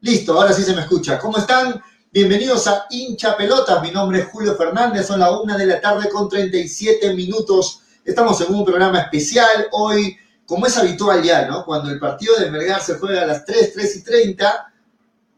Listo, ahora sí se me escucha. ¿Cómo están? Bienvenidos a Hincha Pelotas. Mi nombre es Julio Fernández. Son las una de la tarde con 37 minutos. Estamos en un programa especial. Hoy, como es habitual ya, ¿no? Cuando el partido de Melgar se juega a las 3, 3 y 30,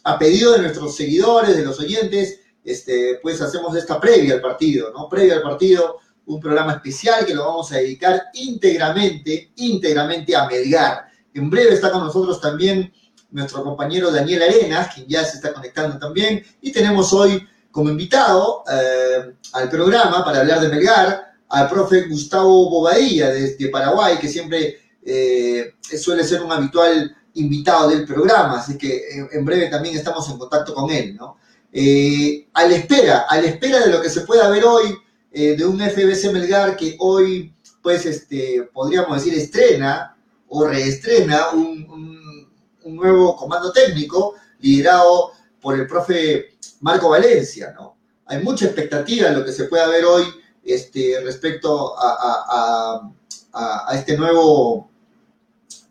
a pedido de nuestros seguidores, de los oyentes, este, pues hacemos esta previa al partido, ¿no? Previa al partido, un programa especial que lo vamos a dedicar íntegramente, íntegramente a Melgar. En breve está con nosotros también nuestro compañero Daniel Arenas, quien ya se está conectando también, y tenemos hoy como invitado eh, al programa para hablar de Melgar al profe Gustavo Bobadilla desde Paraguay, que siempre eh, suele ser un habitual invitado del programa, así que en, breve también estamos en contacto con él, ¿no? Eh, a la espera, a la espera de lo que se pueda ver hoy, de un FBC Melgar que hoy, pues, este, podríamos decir, estrena o reestrena un nuevo comando técnico liderado por el profe Marco Valencia, ¿no? Hay mucha expectativa en lo que se pueda ver hoy este, respecto a, este nuevo,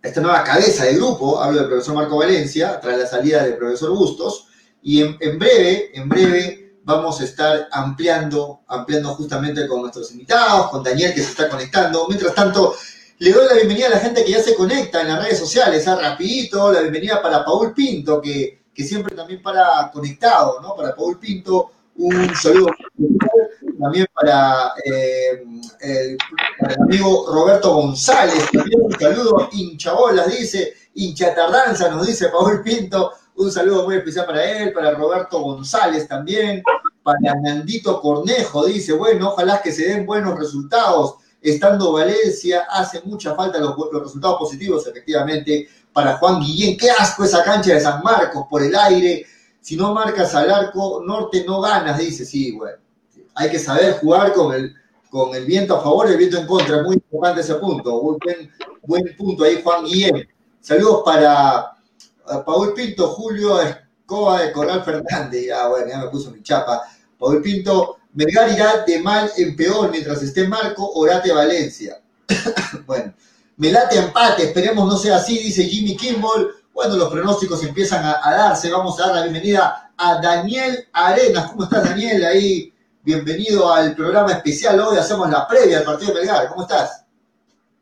esta nueva cabeza de grupo, hablo del profesor Marco Valencia, tras la salida del profesor Bustos, y en, en, breve, en breve vamos a estar ampliando, ampliando justamente con nuestros invitados, con Daniel que se está conectando. Mientras tanto, le doy la bienvenida a la gente que ya se conecta en las redes sociales, a rapidito, la bienvenida para Paul Pinto, que, siempre también para conectado, ¿no? Para Paul Pinto, un saludo también para, eh, el, amigo Roberto González, también un saludo, hinchabolas, dice, hincha tardanza, nos dice Paul Pinto, un saludo muy especial para él, para Roberto González también, para Nandito Cornejo, dice, bueno, ojalá que se den buenos resultados estando Valencia, hace mucha falta los, resultados positivos, efectivamente, para Juan Guillén. Qué asco esa cancha de San Marcos por el aire. Si no marcas al arco norte, no ganas, dice. Sí, bueno. Hay que saber jugar con el, con el viento a favor y el viento en contra. Muy importante ese punto. Buen, buen punto ahí, Juan Guillén. Saludos para Paul Pinto, Julio Escoba de Corral Fernández. Ah, bueno, ya me puso mi chapa. Paul Pinto, Melgar irá de mal en peor mientras esté Marco Orate Valencia. bueno, me late empate, esperemos no sea así, dice Jimmy Kimball. Cuando los pronósticos empiezan a, darse, vamos a dar la bienvenida a Daniel Arenas. ¿Cómo estás, Daniel? Ahí, bienvenido al programa especial. Hoy hacemos la previa del partido de Melgar. ¿Cómo estás?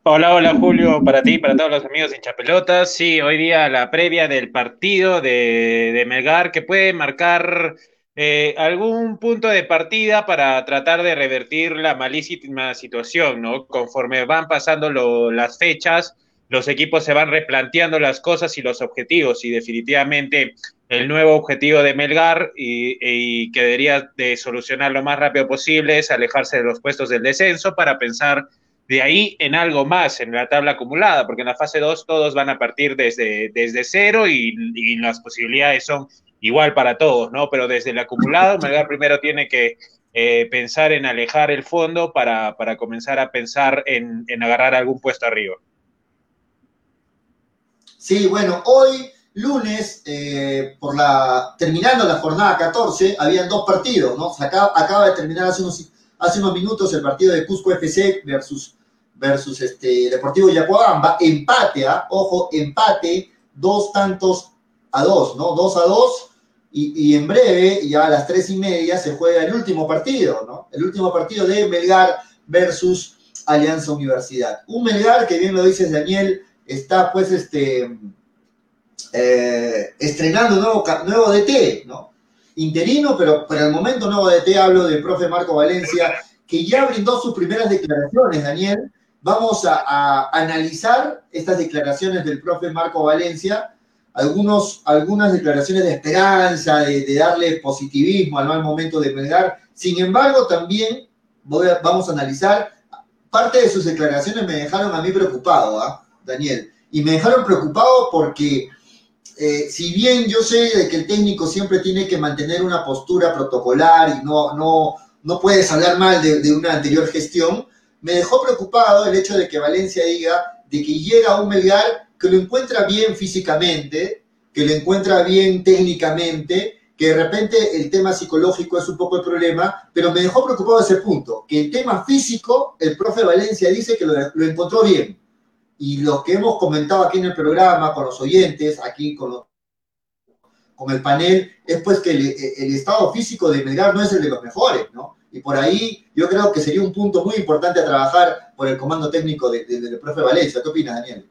Hola, hola Julio, para ti, para todos los amigos de Chapelotas. Sí, hoy día la previa del partido de Melgar que puede marcar eh, algún punto de partida para tratar de revertir la malísima situación, ¿no? Conforme van pasando las fechas, los equipos se van replanteando las cosas y los objetivos, y definitivamente el nuevo objetivo de Melgar y, que debería de solucionar lo más rápido posible es alejarse de los puestos del descenso para pensar de ahí en algo más en la tabla acumulada, porque en la fase 2 todos van a partir desde, desde cero y las posibilidades son igual para todos, ¿no? Pero desde el acumulado, Melgar primero tiene que eh, pensar en alejar el fondo para, comenzar a pensar en, agarrar algún puesto arriba. Sí, bueno, hoy lunes, eh, por la, terminando la jornada 14, habían dos partidos, ¿no? acaba, acaba de terminar hace unos, hace unos minutos el partido de Cusco FC versus, versus este, Deportivo Yacuabamba, empate, ¿ah? ojo, empate, dos tantos a dos, ¿no? Dos a dos, y, en breve, ya a las tres y media, se juega el último partido, ¿no? El último partido de Melgar versus Alianza Universidad. Un Melgar que bien lo dices, Daniel, está pues este, eh, estrenando nuevo, nuevo DT, ¿no? Interino, pero para el momento nuevo DT, hablo del profe Marco Valencia, que ya brindó sus primeras declaraciones, Daniel. Vamos a, a analizar estas declaraciones del profe Marco Valencia algunos, algunas declaraciones de esperanza, de, darle positivismo al mal momento de Melgar. Sin embargo, también vamos a analizar, parte de sus declaraciones me dejaron a mí preocupado, ¿ah? Daniel. Y me dejaron preocupado porque eh, si bien yo sé que el técnico siempre tiene que mantener una postura protocolar y no, no, no puedes hablar mal de, de, una anterior gestión, me dejó preocupado el hecho de que Valencia diga de que llega un Melgar que lo encuentra bien físicamente, que lo encuentra bien técnicamente, que de repente el tema psicológico es un poco el problema, pero me dejó preocupado ese punto, que el tema físico, el profe Valencia dice que lo, encontró bien. Y lo que hemos comentado aquí en el programa, con los oyentes, aquí con con el panel, es pues que el, estado físico de Melgar no es el de los mejores, ¿no? Y por ahí yo creo que sería un punto muy importante a trabajar por el comando técnico del profe Valencia. ¿Qué opinas, Daniel?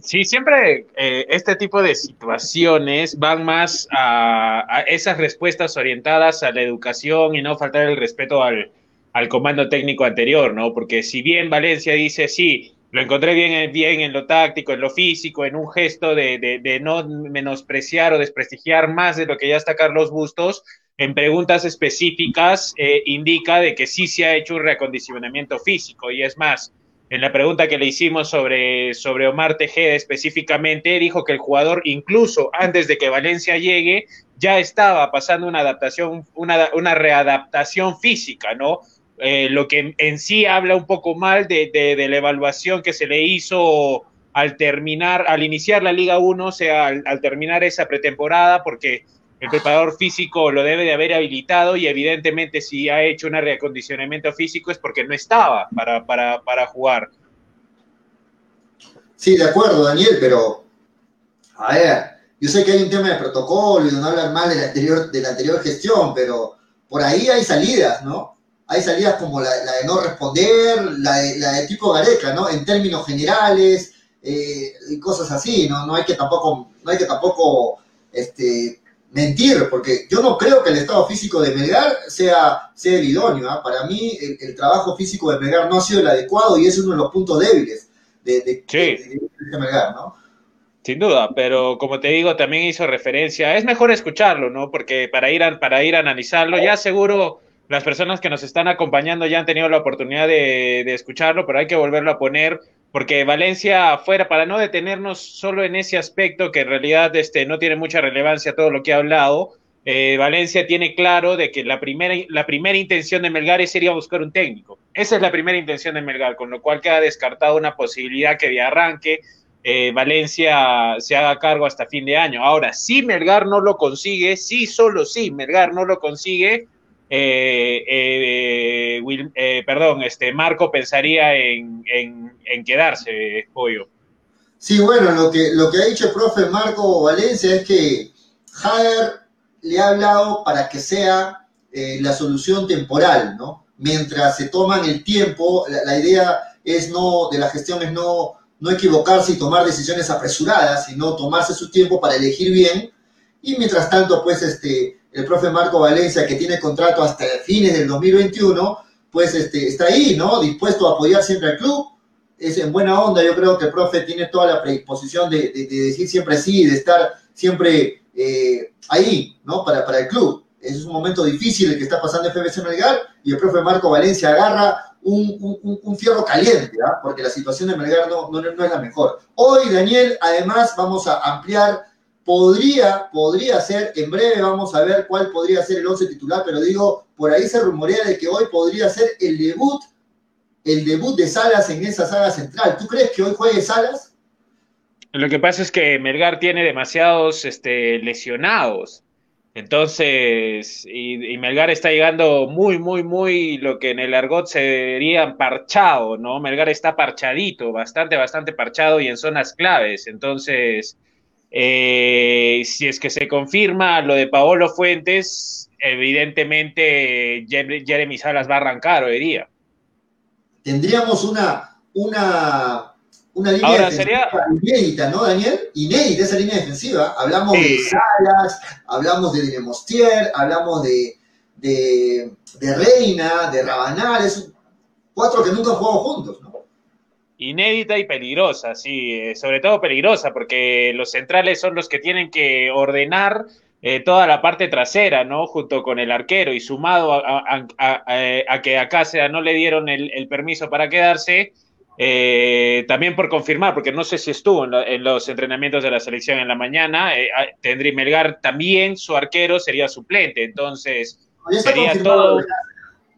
Sí, siempre eh, este tipo de situaciones van más a, esas respuestas orientadas a la educación y no faltar el respeto al, al comando técnico anterior, ¿no? Porque si bien Valencia dice, sí, lo encontré bien, bien en lo táctico, en lo físico, en un gesto de, de, no menospreciar o desprestigiar más de lo que ya está Carlos Bustos, en preguntas específicas eh, indica de que sí se ha hecho un reacondicionamiento físico. Y es más, en la pregunta que le hicimos sobre, sobre Omar Tejeda específicamente, dijo que el jugador, incluso antes de que Valencia llegue, ya estaba pasando una adaptación, una, una readaptación física, ¿no? Eh, lo que en sí habla un poco mal de, la evaluación que se le hizo al terminar, al iniciar la Liga 1, o sea, al, terminar esa pretemporada, porque el preparador físico lo debe de haber habilitado y evidentemente si ha hecho un reacondicionamiento físico es porque no estaba para, para, jugar. Sí, de acuerdo, Daniel, pero a ver, yo sé que hay un tema de protocolo y no hablar mal de la anterior, de la anterior gestión, pero por ahí hay salidas, ¿no? hay salidas como la, de no responder, la de, tipo Gareca, ¿no? En términos generales eh, y cosas así, ¿no? No hay que tampoco, no hay que tampoco este, mentir, porque yo no creo que el estado físico de Melgar sea, sea el idóneo. ¿ah? Para mí, el, trabajo físico de Melgar no ha sido el adecuado y es uno de los puntos débiles de, de, Melgar, ¿no? Sin duda, pero como te digo, también hizo referencia, es mejor escucharlo, ¿no? Porque para ir a, para ir a analizarlo, ya seguro las personas que nos están acompañando ya han tenido la oportunidad de, escucharlo, pero hay que volverlo a poner porque Valencia fuera, para no detenernos solo en ese aspecto que en realidad este, no tiene mucha relevancia todo lo que ha hablado, eh, Valencia tiene claro de que la primera, la primera intención de Melgar sería buscar un técnico. Esa es la primera intención de Melgar, con lo cual queda descartada una posibilidad que de arranque eh, Valencia se haga cargo hasta fin de año. Ahora, si Melgar no lo consigue, sí, solo si Melgar no lo consigue, eh, eh, eh, perdón, este Marco pensaría en, quedarse, Pollo. Sí, bueno, lo que, lo que ha dicho el profe Marco Valencia es que Hader le ha hablado para que sea la solución temporal, ¿no? Mientras se toman el tiempo, la, idea es no, de la gestión es no, no equivocarse y tomar decisiones apresuradas, sino tomarse su tiempo para elegir bien. Y mientras tanto, pues, este, el profe Marco Valencia, que tiene contrato hasta fines del 2021, pues este, está ahí, ¿no? Dispuesto a apoyar siempre al club. Es en buena onda, yo creo que el profe tiene toda la predisposición de, decir siempre sí, de estar siempre eh, ahí, ¿no? Para, para el club. Es un momento difícil el que está pasando FBC Melgar y el profe Marco Valencia agarra un, un, fierro caliente, ¿ah? porque la situación de Melgar no, no, no es la mejor. Hoy, Daniel, además vamos a ampliar podría, podría ser, en breve vamos a ver cuál podría ser el 11 titular, pero digo, por ahí se rumorea de que hoy podría ser el debut, el debut de Salas en esa saga central. ¿Tú crees que hoy juegue Salas? Lo que pasa es que Melgar tiene demasiados este, lesionados. Entonces, y, Melgar está llegando muy, muy, muy lo que en el argot sería parchado, ¿no? Melgar está parchadito, bastante, bastante parchado y en zonas claves. Entonces, eh, si es que se confirma lo de Paolo Fuentes, evidentemente Jeremy Salas va a arrancar hoy día. Tendríamos una, una, una línea defensiva inédita, ¿no, Daniel? Inédita esa línea defensiva. Hablamos de Salas, hablamos de Dinemostier, hablamos de, de, de Reina, de Rabanal, es cuatro que nunca han jugado juntos, ¿no? Inédita y peligrosa, sí, eh, sobre todo peligrosa, porque los centrales son los que tienen que ordenar eh, toda la parte trasera, ¿no? Junto con el arquero y sumado a, que acá sea, no le dieron el, permiso para quedarse, eh, también por confirmar, porque no sé si estuvo en, los entrenamientos de la selección en la mañana, tendría Melgar también, su arquero sería suplente, entonces sería todo...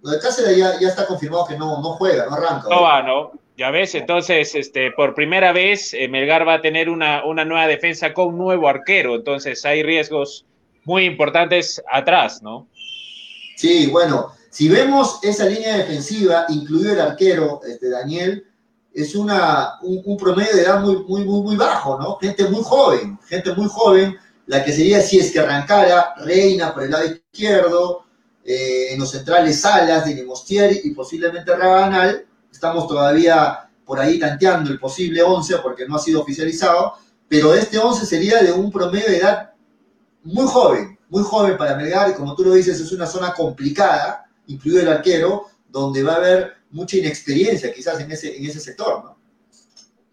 Lo de Cáceres ya, ya, está confirmado que no, no juega, no arranca. No va, ¿no? Ya ves, entonces, este, por primera vez, eh, Melgar va a tener una, una, nueva defensa con un nuevo arquero, entonces hay riesgos muy importantes atrás, ¿no? Sí, bueno, si vemos esa línea defensiva, incluido el arquero, este, Daniel, es una, un, promedio de edad muy, muy, muy, muy bajo, ¿no? Gente muy joven, gente muy joven, la que sería si es que arrancara Reina por el lado izquierdo, eh, en los centrales Salas, de Nemostier y posiblemente Rabanal. Estamos todavía por ahí tanteando el posible 11 porque no ha sido oficializado, pero este 11 sería de un promedio de edad muy joven, muy joven para Melgar y como tú lo dices es una zona complicada, incluido el arquero, donde va a haber mucha inexperiencia quizás en ese, en ese sector, ¿no?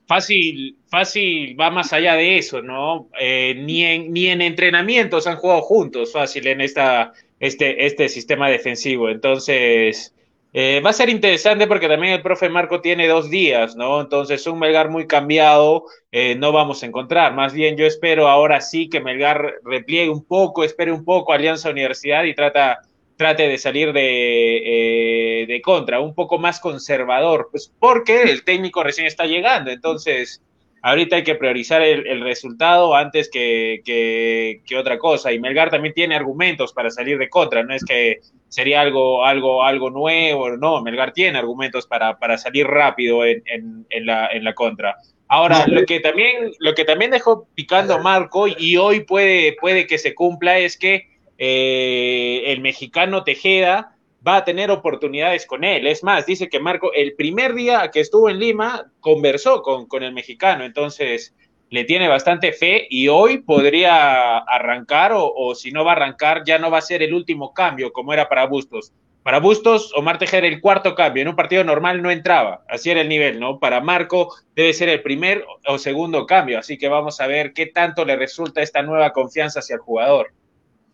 Fácil, fácil va más allá de eso, ¿no? Eh, ni, en, ni en entrenamientos han jugado juntos fácil en esta, este, este sistema defensivo. Entonces, eh, va a ser interesante porque también el profe Marco tiene dos días, ¿no? Entonces, un Melgar muy cambiado eh, no vamos a encontrar. Más bien, yo espero ahora sí que Melgar repliegue un poco, espere un poco Alianza Universidad y trata, trate de salir de, eh, de contra, un poco más conservador, pues porque el técnico recién está llegando. Entonces, ahorita hay que priorizar el, resultado antes que, que, otra cosa. Y Melgar también tiene argumentos para salir de contra, no es que sería algo, algo, algo nuevo, no, Melgar tiene argumentos para, para salir rápido en, en, la, en la contra. Ahora, lo que también, lo que también dejó picando Marco y hoy puede, puede que se cumpla es que eh, el mexicano Tejeda va a tener oportunidades con él. Es más, dice que Marco, el primer día que estuvo en Lima, conversó con, con el mexicano, entonces le tiene bastante fe y hoy podría arrancar o, si no va a arrancar ya no va a ser el último cambio como era para Bustos. Para Bustos, Omar Tejera el cuarto cambio. En un partido normal no entraba. Así era el nivel, ¿no? Para Marco debe ser el primer o segundo cambio. Así que vamos a ver qué tanto le resulta esta nueva confianza hacia el jugador.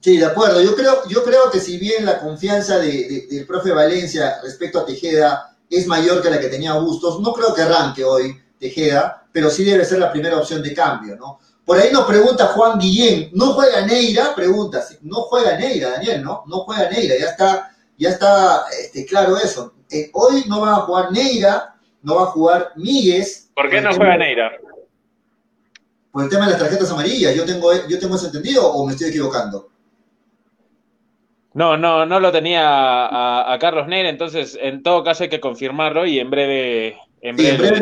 Sí, de acuerdo. Yo creo, yo creo que si bien la confianza de, del profe Valencia respecto a Tejeda es mayor que la que tenía Bustos, no creo que arranque hoy Tejeda, pero sí debe ser la primera opción de cambio, ¿no? Por ahí nos pregunta Juan Guillén, ¿no juega Neira? Pregunta, no juega Neira, Daniel, ¿no? No juega Neira, ya está, ya está este, claro eso. Eh, hoy no va a jugar Neira, no va a jugar Míguez. ¿Por qué no juega Neira? Por el tema de las tarjetas amarillas, yo tengo, yo tengo eso entendido o me estoy equivocando. No, no, no lo tenía a, Carlos Neira, entonces en todo caso hay que confirmarlo y en breve, en breve,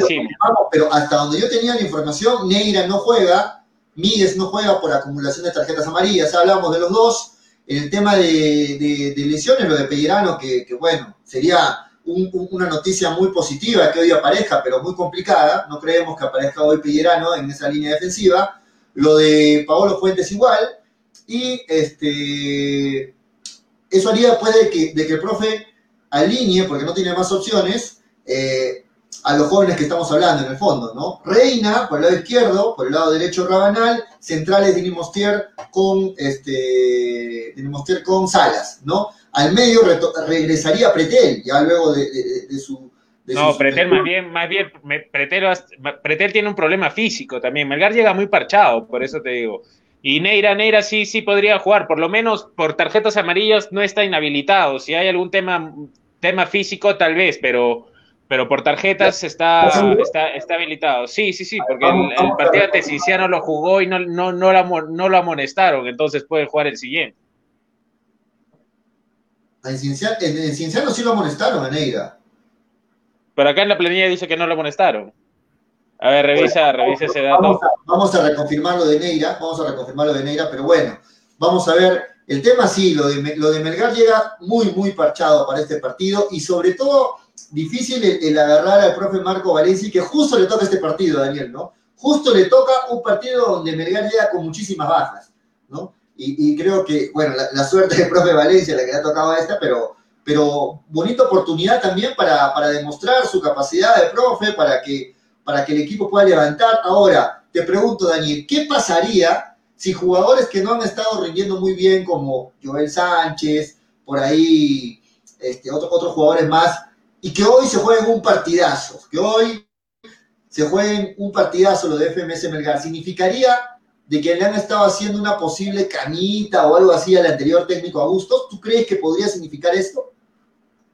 Pero hasta donde yo tenía la información, Neira no juega, Míguez no juega por acumulación de tarjetas amarillas, hablamos de los dos. En el tema de, lesiones, lo de Pellerano, que, bueno, sería una noticia muy positiva que hoy aparezca, pero muy complicada. No creemos que aparezca hoy Pellerano en esa línea defensiva. Lo de Paolo Fuentes igual. Y este eso haría después de que, de que el profe alinee, porque no tiene más opciones, eh, a los jóvenes que estamos hablando en el fondo, ¿no? Reina por el lado izquierdo, por el lado derecho Rabanal, centrales Dinimostier con este con Salas, ¿no? Al medio regresaría Pretel, ya luego de, su no, Pretel más bien, más bien, Pretel, Pretel, tiene un problema físico también. Melgar llega muy parchado, por eso te digo. Y Neira, Neira sí, sí podría jugar, por lo menos por tarjetas amarillas no está inhabilitado. Si hay algún tema, tema físico, tal vez, pero, pero por tarjetas está, está, está habilitado. Sí, sí, sí, porque el, partido de Cinciano lo jugó y no, no, no, no lo amonestaron, entonces puede jugar el siguiente. En Cinciano, sí lo amonestaron a Neira. Pero acá en la planilla dice que no lo amonestaron. A ver, revisa, revisa ese dato. Vamos a, reconfirmar lo de Neira, vamos a reconfirmar lo de Neira, pero bueno, vamos a ver. El tema sí, lo de, lo de Melgar llega muy, muy parchado para este partido y sobre todo difícil el, agarrar al profe Marco Valencia, que justo le toca este partido, Daniel, ¿no? Justo le toca un partido donde Melgar llega con muchísimas bajas, ¿no? Y, creo que, bueno, la, suerte del profe Valencia, la que le ha tocado a esta, pero, pero bonita oportunidad también para, para demostrar su capacidad de profe, para que para que el equipo pueda levantar. Ahora, te pregunto, Daniel, ¿qué pasaría si jugadores que no han estado rindiendo muy bien, como Joel Sánchez, por ahí este, otros jugadores más, y que hoy se jueguen un partidazo, que hoy se jueguen un partidazo lo de FMS Melgar, significaría de que le han estado haciendo una posible canita o algo así al anterior técnico Augusto? ¿Tú crees que podría significar esto?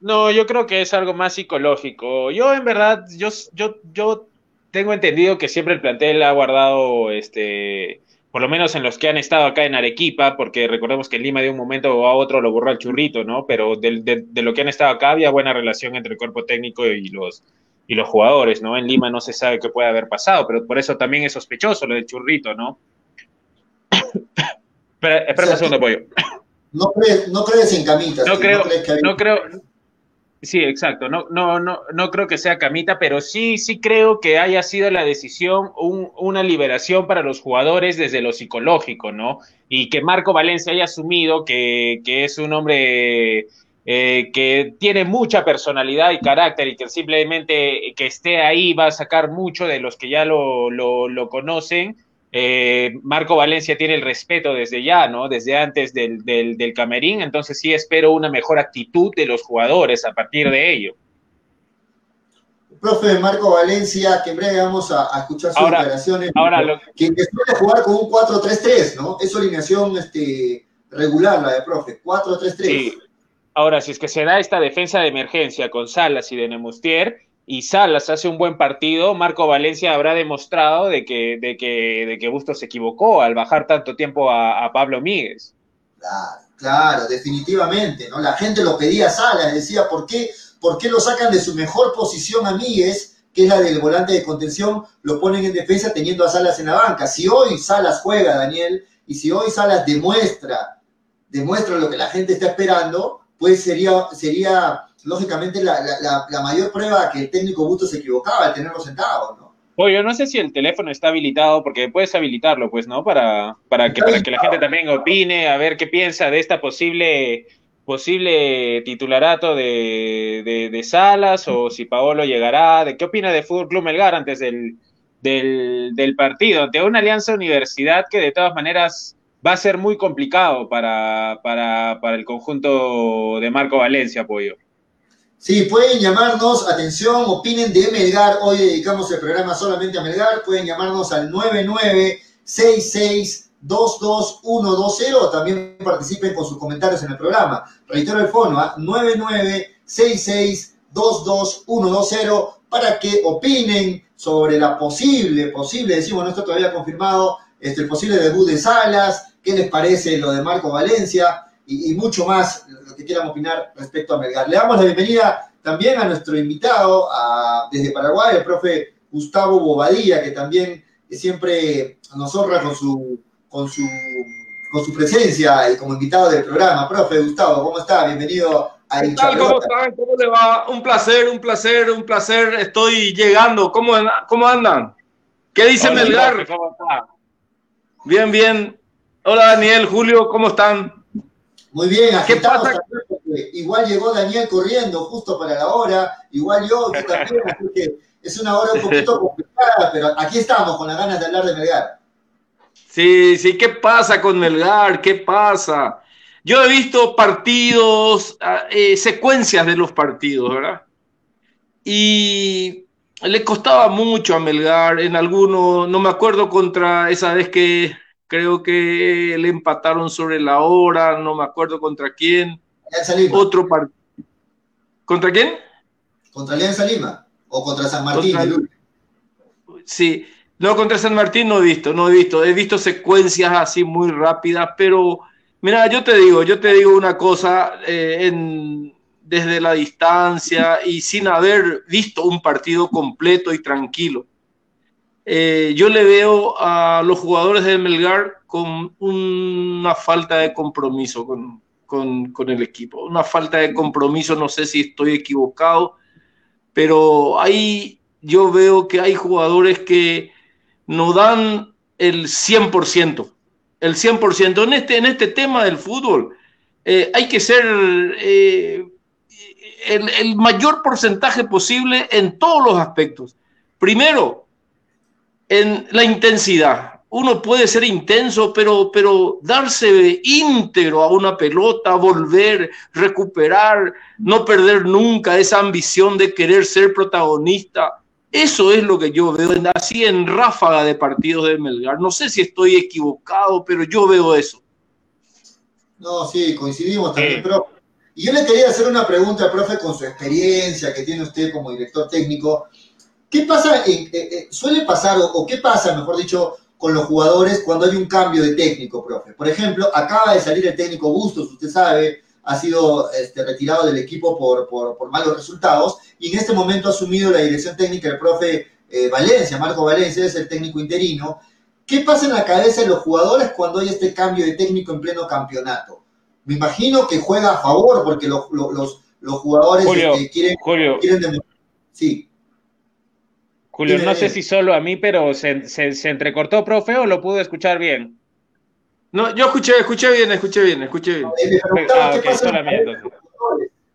No, yo creo que es algo más psicológico. Yo en verdad, yo, yo, yo tengo entendido que siempre el plantel ha guardado, este, por lo menos en los que han estado acá en Arequipa, porque recordemos que en Lima de un momento a otro lo borró el churrito, ¿no? Pero de, lo que han estado acá había buena relación entre el cuerpo técnico y los, y los jugadores, ¿no? En Lima no se sabe qué puede haber pasado, pero por eso también es sospechoso lo del churrito, ¿no? espera, espera un segundo, Pollo. No crees, no crees en camitas. No creo, no, creo, Sí, exacto. No, no, no, no creo que sea camita, pero sí, sí creo que haya sido la decisión un, una liberación para los jugadores desde lo psicológico, ¿no? Y que Marco Valencia haya asumido que, que es un hombre eh, que tiene mucha personalidad y carácter y que simplemente que esté ahí va a sacar mucho de los que ya lo, lo, lo conocen eh, Marco Valencia tiene el respeto desde ya, ¿no? Desde antes del, del, camerín, entonces sí espero una mejor actitud de los jugadores a partir de ello. Profe Marco Valencia, que en breve vamos a, escuchar sus declaraciones. Ahora lo... que, suele jugar con un 4-3-3, ¿no? Es su alineación este, regular, la de profe, 4-3-3. Sí. Ahora, si es que se da esta defensa de emergencia con Salas y de Nemustier, y Salas hace un buen partido, Marco Valencia habrá demostrado de que, de que, de que Bustos se equivocó al bajar tanto tiempo a, Pablo Míguez. Claro, claro, definitivamente, ¿no? La gente lo pedía a Salas, decía, ¿por qué, ¿por qué lo sacan de su mejor posición a Míguez, que es la del volante de contención, lo ponen en defensa teniendo a Salas en la banca? Si hoy Salas juega, Daniel, y si hoy Salas demuestra, demuestra lo que la gente está esperando, pues sería, sería lógicamente la, mayor prueba que el técnico Busto se equivocaba al tenerlo sentado, ¿no? Oye, no sé si el teléfono está habilitado, porque puedes habilitarlo, pues, ¿no? Para, para, que, para que la gente también opine, a ver qué piensa de esta posible posible titularato de, de, Salas o si Paolo llegará, de qué opina de Fútbol Club Melgar antes del, del, del partido, ante una alianza universidad que de todas maneras va a ser muy complicado para, para, para el conjunto de Marco Valencia, Pollo. Sí, pueden llamarnos, atención, opinen de Melgar. Hoy dedicamos el programa solamente a Melgar. Pueden llamarnos al 9966222120. También participen con sus comentarios en el programa. Reitero el fono a. 9966222120 para que opinen sobre la posible, posible, decimos, no está todavía confirmado, este, el posible debut de Salas, qué les parece lo de Marco Valencia y, mucho más lo que quieran opinar respecto a Melgar. Le damos la bienvenida también a nuestro invitado desde Paraguay, el profe Gustavo Bobadilla, que también siempre nos honra con su, con su, con su presencia y como invitado del programa. Profe Gustavo, ¿cómo está? Bienvenido a ¿Qué tal? ¿Cómo están? ¿Cómo le va? Un placer, un placer, un placer. Estoy llegando. ¿Cómo, cómo andan? ¿Qué dice Melgar? Bien, bien. Hola Daniel, Julio, ¿cómo están? Muy bien, ¿Qué pasa? igual llegó Daniel corriendo justo para la hora, igual yo, tú también, es una hora un poquito complicada, pero aquí estamos con las ganas de hablar de Melgar. Sí, sí, ¿qué pasa con Melgar? ¿Qué pasa? Yo he visto partidos, ah, eh, secuencias de los partidos, ¿verdad? Y le costaba mucho a Melgar en algunos, no me acuerdo contra esa vez que creo que le empataron sobre la hora, no me acuerdo contra quién. Otro partido. ¿Contra quién? Contra Alianza Lima o contra San Martín. Sí, no, contra San Martín no he visto, no he visto, he visto secuencias así muy rápidas, pero mira, yo te digo, yo te digo una cosa, eh, desde la distancia y sin haber visto un partido completo y tranquilo. Eh, yo le veo a los jugadores del Melgar con una falta de compromiso con, con, el equipo, una falta de compromiso, no sé si estoy equivocado, pero ahí yo veo que hay jugadores que no dan el 100%, el 100%. En este, en este tema del fútbol eh, hay que ser eh, el, el mayor porcentaje posible en todos los aspectos. Primero, en la intensidad. Uno puede ser intenso, pero, pero darse íntegro a una pelota, volver, recuperar, no perder nunca esa ambición de querer ser protagonista. Eso es lo que yo veo así en ráfaga de partidos de Melgar. No sé si estoy equivocado, pero yo veo eso. No, sí, coincidimos también, pero y yo le quería hacer una pregunta, profe, con su experiencia que tiene usted como director técnico. ¿Qué pasa, eh, eh, suele pasar, o, qué pasa, mejor dicho, con los jugadores cuando hay un cambio de técnico, profe? Por ejemplo, acaba de salir el técnico Bustos, usted sabe, ha sido este, retirado del equipo por, por, malos resultados, y en este momento ha asumido la dirección técnica el profe eh, Valencia, Marco Valencia, es el técnico interino. ¿Qué pasa en la cabeza de los jugadores cuando hay este cambio de técnico en pleno campeonato? Me imagino que juega a favor porque los, jugadores este, quieren, demostrar. Sí. Julio, no sé si solo a mí, pero se, se, entrecortó, profe, o lo pude escuchar bien. No, yo escuché, escuché bien, escuché bien, escuché bien. Ah, ¿qué pasa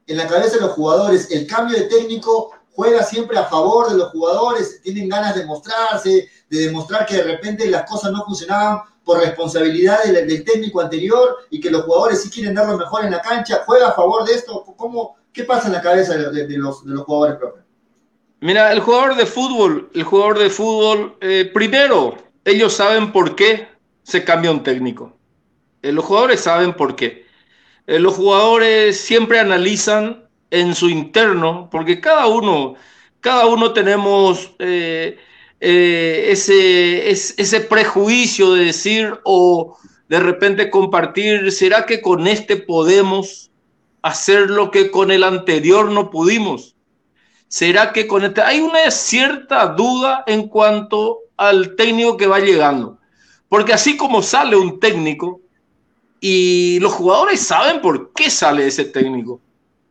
en la cabeza de los jugadores? El cambio de técnico juega siempre a favor de los jugadores, tienen ganas de mostrarse, de demostrar que de repente las cosas no funcionaban por responsabilidad del, técnico anterior y que los jugadores sí quieren dar lo mejor en la cancha. ¿Juega a favor de esto? ¿Cómo, ¿Qué pasa en la cabeza de, los, jugadores, profe? Mira, el jugador de fútbol, el jugador de fútbol, eh, primero, ellos saben por qué se cambia un técnico. Eh, los jugadores saben por qué. Eh, los jugadores siempre analizan en su interno, porque cada uno, cada uno tenemos ese, ese prejuicio de decir o de repente compartir, ¿será que con este podemos hacer lo que con el anterior no pudimos? ¿Será que con este... Hay una cierta duda en cuanto al técnico que va llegando. Porque así como sale un técnico y los jugadores saben por qué sale ese técnico.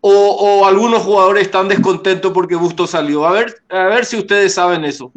O, algunos jugadores están descontentos porque Busto salió. A ver, a ver si ustedes saben eso.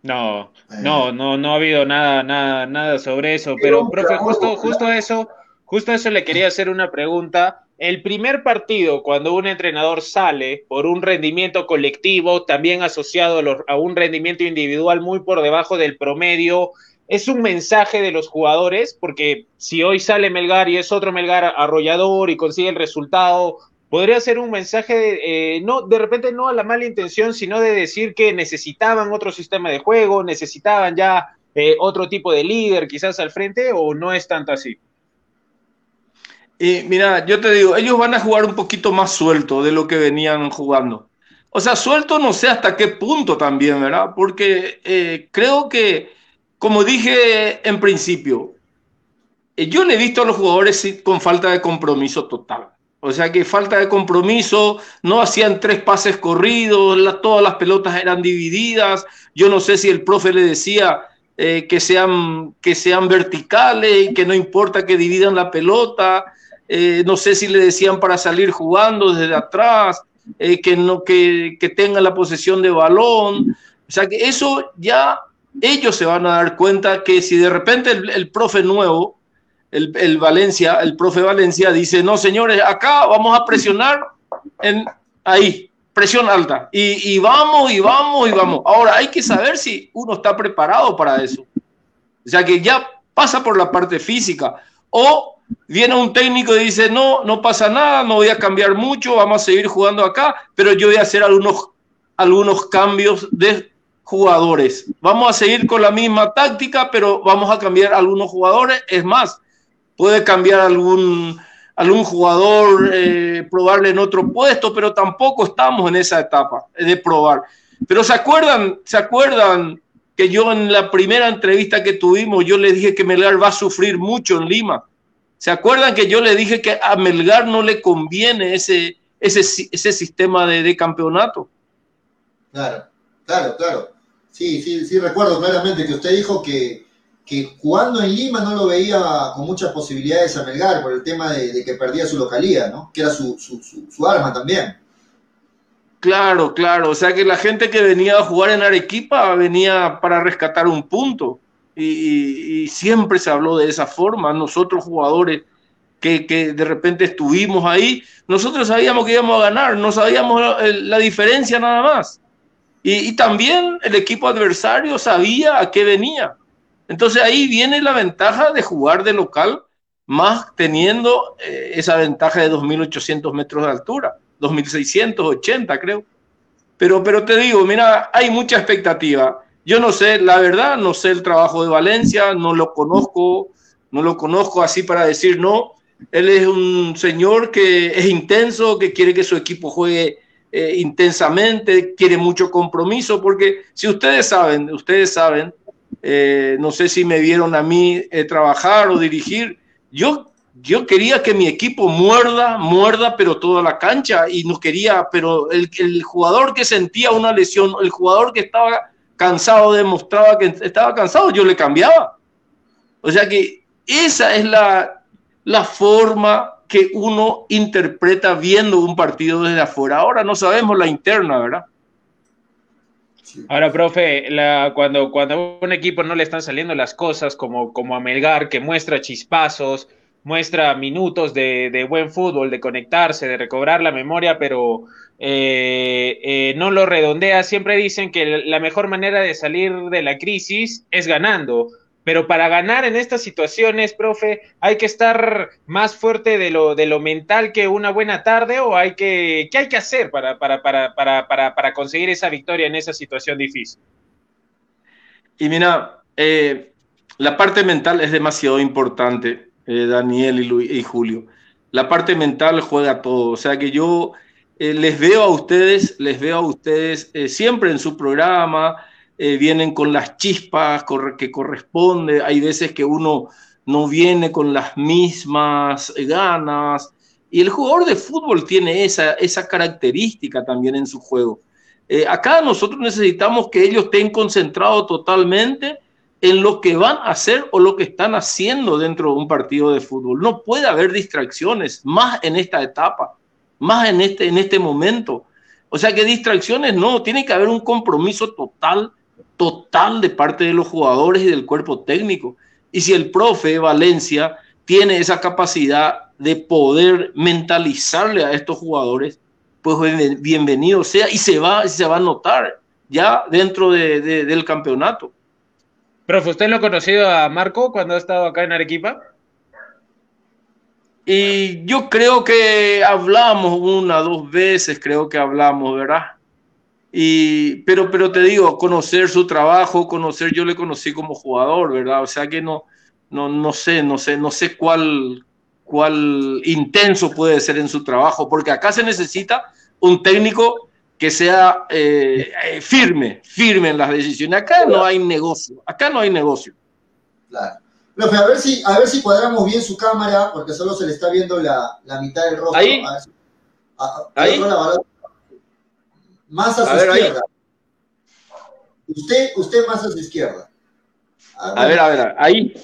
No, no, no, no ha habido nada, nada, nada sobre eso. Pero, profe, justo, justo eso, justo eso le quería hacer una pregunta el primer partido, cuando un entrenador sale por un rendimiento colectivo, también asociado a, un rendimiento individual muy por debajo del promedio, es un mensaje de los jugadores, porque si hoy sale Melgar y es otro Melgar arrollador y consigue el resultado, podría ser un mensaje, eh, no, de repente no a la mala intención, sino de decir que necesitaban otro sistema de juego, necesitaban ya eh, otro tipo de líder quizás al frente, o no es tanto así. Y mira, yo te digo, ellos van a jugar un poquito más suelto de lo que venían jugando. O sea, suelto no sé hasta qué punto también, ¿verdad? Porque eh, creo que, como dije en principio, eh, yo le he visto a los jugadores con falta de compromiso total. O sea que falta de compromiso, no hacían tres pases corridos, todas las pelotas eran divididas. Yo no sé si el profe le decía eh, que, sean, que sean verticales y que no importa que dividan la pelota. Eh, no sé si le decían para salir jugando desde atrás, eh, que, no, que, que tenga la posesión de balón. O sea que eso ya ellos se van a dar cuenta que si de repente el, profe nuevo, el, Valencia, el profe Valencia dice, no señores, acá vamos a presionar en ahí, presión alta. Y, y, vamos, y vamos, y vamos. Ahora hay que saber si uno está preparado para eso. O sea que ya pasa por la parte física. O viene un técnico y dice, no, no pasa nada, no voy a cambiar mucho, vamos a seguir jugando acá, pero yo voy a hacer algunos, algunos cambios de jugadores. Vamos a seguir con la misma táctica, pero vamos a cambiar algunos jugadores. Es más, puede cambiar algún, algún jugador, eh, probarle en otro puesto, pero tampoco estamos en esa etapa de probar. Pero se acuerdan, se acuerdan que yo en la primera entrevista que tuvimos, yo le dije que Melgar va a sufrir mucho en Lima ¿Se acuerdan que yo le dije que a Melgar no le conviene ese, ese, ese sistema de, campeonato? Claro, claro, claro. Sí, sí, sí, recuerdo claramente que usted dijo que, que jugando en Lima no lo veía con muchas posibilidades a Melgar por el tema de, que perdía su localidad, ¿no? Que era su, su, su, arma también. Claro, claro. O sea que la gente que venía a jugar en Arequipa venía para rescatar un punto y, siempre se habló de esa forma. Nosotros jugadores que, que, de repente estuvimos ahí, nosotros sabíamos que íbamos a ganar, no sabíamos la, diferencia nada más. Y, también el equipo adversario sabía a qué venía. Entonces ahí viene la ventaja de jugar de local, más teniendo eh, esa ventaja de 2.800 metros de altura, 2.680 creo. Pero, pero te digo, mira, hay mucha expectativa. Yo no sé, la verdad, no sé el trabajo de Valencia, no lo conozco, no lo conozco así para decir no. Él es un señor que es intenso, que quiere que su equipo juegue eh, intensamente, quiere mucho compromiso, porque si ustedes saben, ustedes saben, eh, no sé si me vieron a mí eh, trabajar o dirigir, yo, yo quería que mi equipo muerda, muerda, pero toda la cancha, y no quería, pero el, el jugador que sentía una lesión, el jugador que estaba cansado demostraba que estaba cansado, yo le cambiaba. O sea que esa es la, la forma que uno interpreta viendo un partido desde afuera. Ahora no sabemos la interna, ¿verdad? Ahora, profe, cuando, cuando a un equipo no le están saliendo las cosas como, como a Melgar, que muestra chispazos, muestra minutos de, buen fútbol, de conectarse, de recobrar la memoria, pero eh, eh, no lo redondea, siempre dicen que la mejor manera de salir de la crisis es ganando. Pero para ganar en estas situaciones, profe, hay que estar más fuerte de lo, de lo mental que una buena tarde o hay que, ¿qué hay que hacer para, para, para, para, para conseguir esa victoria en esa situación difícil? Y mira, eh, la parte mental es demasiado importante, eh, Daniel y, y, Julio. La parte mental juega todo. O sea que yo eh, les veo a ustedes, les veo a ustedes siempre en su programa, eh, vienen con las chispas que corresponde, hay veces que uno no viene con las mismas ganas, y el jugador de fútbol tiene esa, esa característica también en su juego. Eh, acá nosotros necesitamos que ellos estén concentrados totalmente en lo que van a hacer o lo que están haciendo dentro de un partido de fútbol. No puede haber distracciones, más en esta etapa, más en este, en este momento. O sea que distracciones no, tiene que haber un compromiso total total de parte de los jugadores y del cuerpo técnico. Y si el profe Valencia tiene esa capacidad de poder mentalizarle a estos jugadores, pues bienvenido sea y se va, se va a notar ya dentro del campeonato. Profe, ¿usted lo ha conocido a Marco cuando ha estado acá en Arequipa? Y yo creo que hablamos una, dos veces, creo que hablamos, ¿verdad? Y, pero, pero te digo, conocer su trabajo, conocer, yo le conocí como jugador, ¿verdad? O sea que no, no, no sé, no sé, no sé cuál, cuál intenso puede ser en su trabajo, porque acá se necesita un técnico que sea eh, eh, firme, firme en las decisiones. Acá no hay negocio, acá no hay negocio. Claro. Profe, a ver si, a ver si cuadramos bien su cámara, porque solo se le está viendo la, la mitad del rostro. Ahí. Ahí. Más a, su izquierda. Usted, usted más a su izquierda. A ver, a ver, ahí.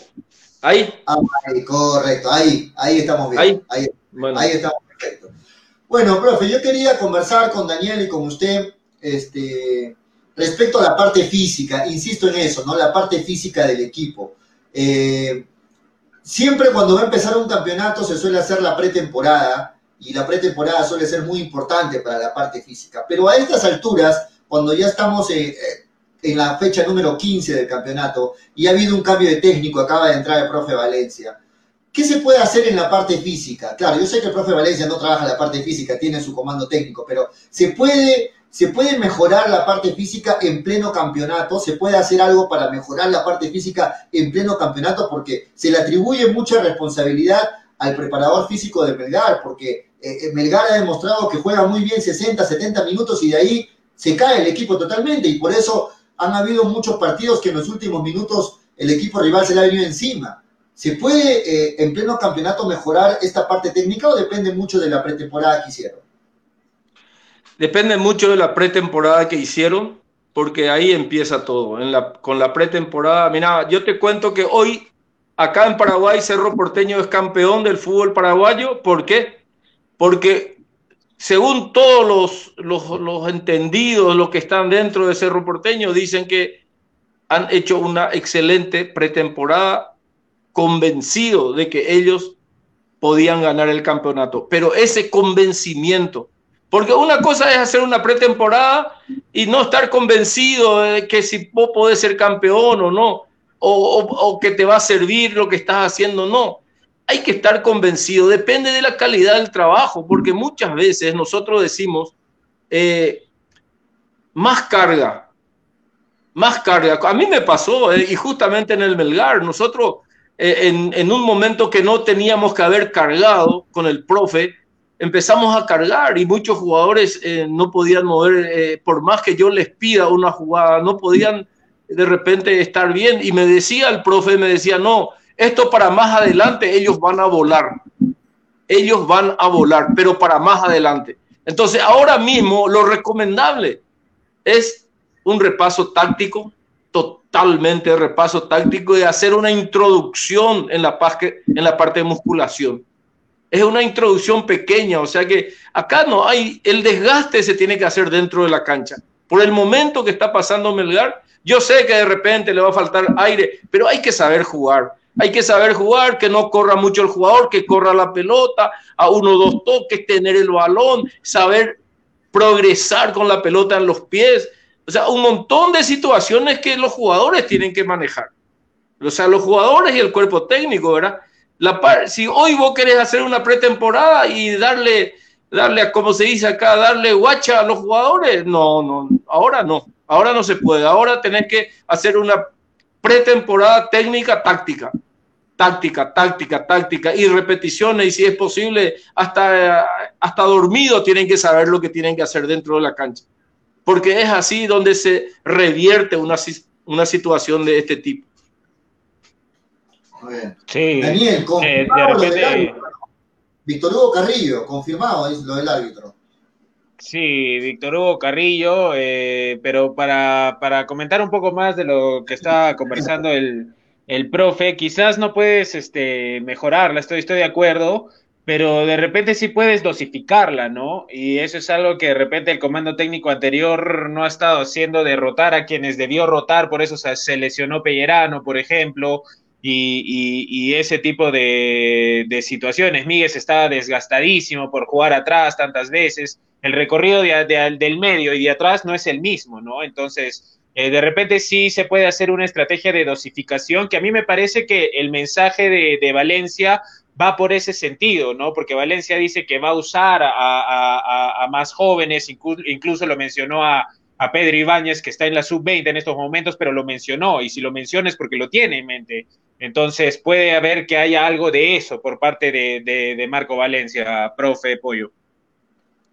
Ahí. Ah, ahí, correcto, ahí, ahí estamos bien. Ahí, ahí, ahí estamos. Bueno, profe, yo quería conversar con Daniel y con usted este, respecto a la parte física, insisto en eso, ¿no? La parte física del equipo. Eh, siempre cuando va a empezar un campeonato se suele hacer la pretemporada y la pretemporada suele ser muy importante para la parte física. Pero a estas alturas, cuando ya estamos eh, eh, en la fecha número 15 del campeonato y ha habido un cambio de técnico, acaba de entrar el profe Valencia, ¿qué se puede hacer en la parte física? Claro, yo sé que el profe Valencia no trabaja la parte física, tiene su comando técnico, pero ¿se puede, se puede mejorar la parte física en pleno campeonato? ¿Se puede hacer algo para mejorar la parte física en pleno campeonato? Porque se le atribuye mucha responsabilidad al preparador físico de Melgar, porque eh, eh, Melgar ha demostrado que juega muy bien 60, 70 minutos y de ahí se cae el equipo totalmente y por eso han habido muchos partidos que en los últimos minutos el equipo rival se le ha venido encima. ¿Se puede eh, en pleno campeonato mejorar esta parte técnica o depende mucho de la pretemporada que hicieron? Depende mucho de la pretemporada que hicieron, porque ahí empieza todo. En la, con la pretemporada, mira, yo te cuento que hoy acá en Paraguay Cerro Porteño es campeón del fútbol paraguayo. ¿Por qué? porque según todos los, entendidos, los que están dentro de Cerro Porteño, dicen que han hecho una excelente pretemporada, convencido de que ellos podían ganar el campeonato. Pero ese convencimiento, porque una cosa es hacer una pretemporada y no estar convencido de que si vos podés ser campeón o no, o, que te va a servir lo que estás haciendo, no hay que estar convencido, depende de la calidad del trabajo, porque muchas veces nosotros decimos, eh, más carga, más carga. A mí me pasó, eh, y justamente en el Melgar, nosotros eh, en, un momento que no teníamos que haber cargado con el profe, empezamos a cargar y muchos jugadores no podían mover, por más que yo les pida una jugada, no podían de repente estar bien. Y me decía el profe, me decía, no, esto para más adelante ellos van a volar. Ellos van a volar, pero para más adelante. Entonces, ahora mismo lo recomendable es un repaso táctico, totalmente repaso táctico y hacer una introducción en la, en la parte de musculación. Es una introducción pequeña, o sea que acá no hay, el desgaste se tiene que hacer dentro de la cancha. Por el momento que está pasando Melgar, yo sé que de repente le va a faltar aire, pero hay que saber jugar. Hay que saber jugar, que no corra mucho el jugador, que corra la pelota, a uno o dos toques, tener el balón, saber progresar con la pelota en los pies. O sea, un montón de situaciones que los jugadores tienen que manejar. O sea, los jugadores y el cuerpo técnico, ¿verdad? La si hoy vos querés hacer una pretemporada y darle, darle, como se dice acá, darle guacha a los jugadores, no, no, ahora no, ahora no se puede. Ahora tenés que hacer una pretemporada técnica táctica. Táctica, táctica, táctica y repeticiones y si es posible hasta, hasta dormido tienen que saber lo que tienen que hacer dentro de la cancha. Porque es así donde se revierte una, una situación de este tipo. Sí. Daniel, confirmado eh, Víctor Hugo Carrillo, confirmado lo del árbitro. Sí, Víctor Hugo Carrillo, eh, pero para, para, comentar un poco más de lo que está conversando el, el profe, quizás no puedes este, mejorarla, estoy, estoy de acuerdo, pero de repente sí puedes dosificarla, ¿no? Y eso es algo que de repente el comando técnico anterior no ha estado haciendo, derrotar a quienes debió rotar, por eso se lesionó Pellerano, por ejemplo, y, ese tipo de, de situaciones. Miguel está desgastadísimo por jugar atrás tantas veces el recorrido del medio y de atrás no es el mismo, ¿no? Entonces, eh, de repente sí se puede hacer una estrategia de dosificación que a mí me parece que el mensaje de, Valencia va por ese sentido, ¿no? Porque Valencia dice que va a usar a, más jóvenes, incluso, lo mencionó a, Pedro Ibáñez, que está en la sub-20 en estos momentos, pero lo mencionó, y si lo menciona es porque lo tiene en mente. Entonces puede haber que haya algo de eso por parte de, Marco Valencia, profe Pollo.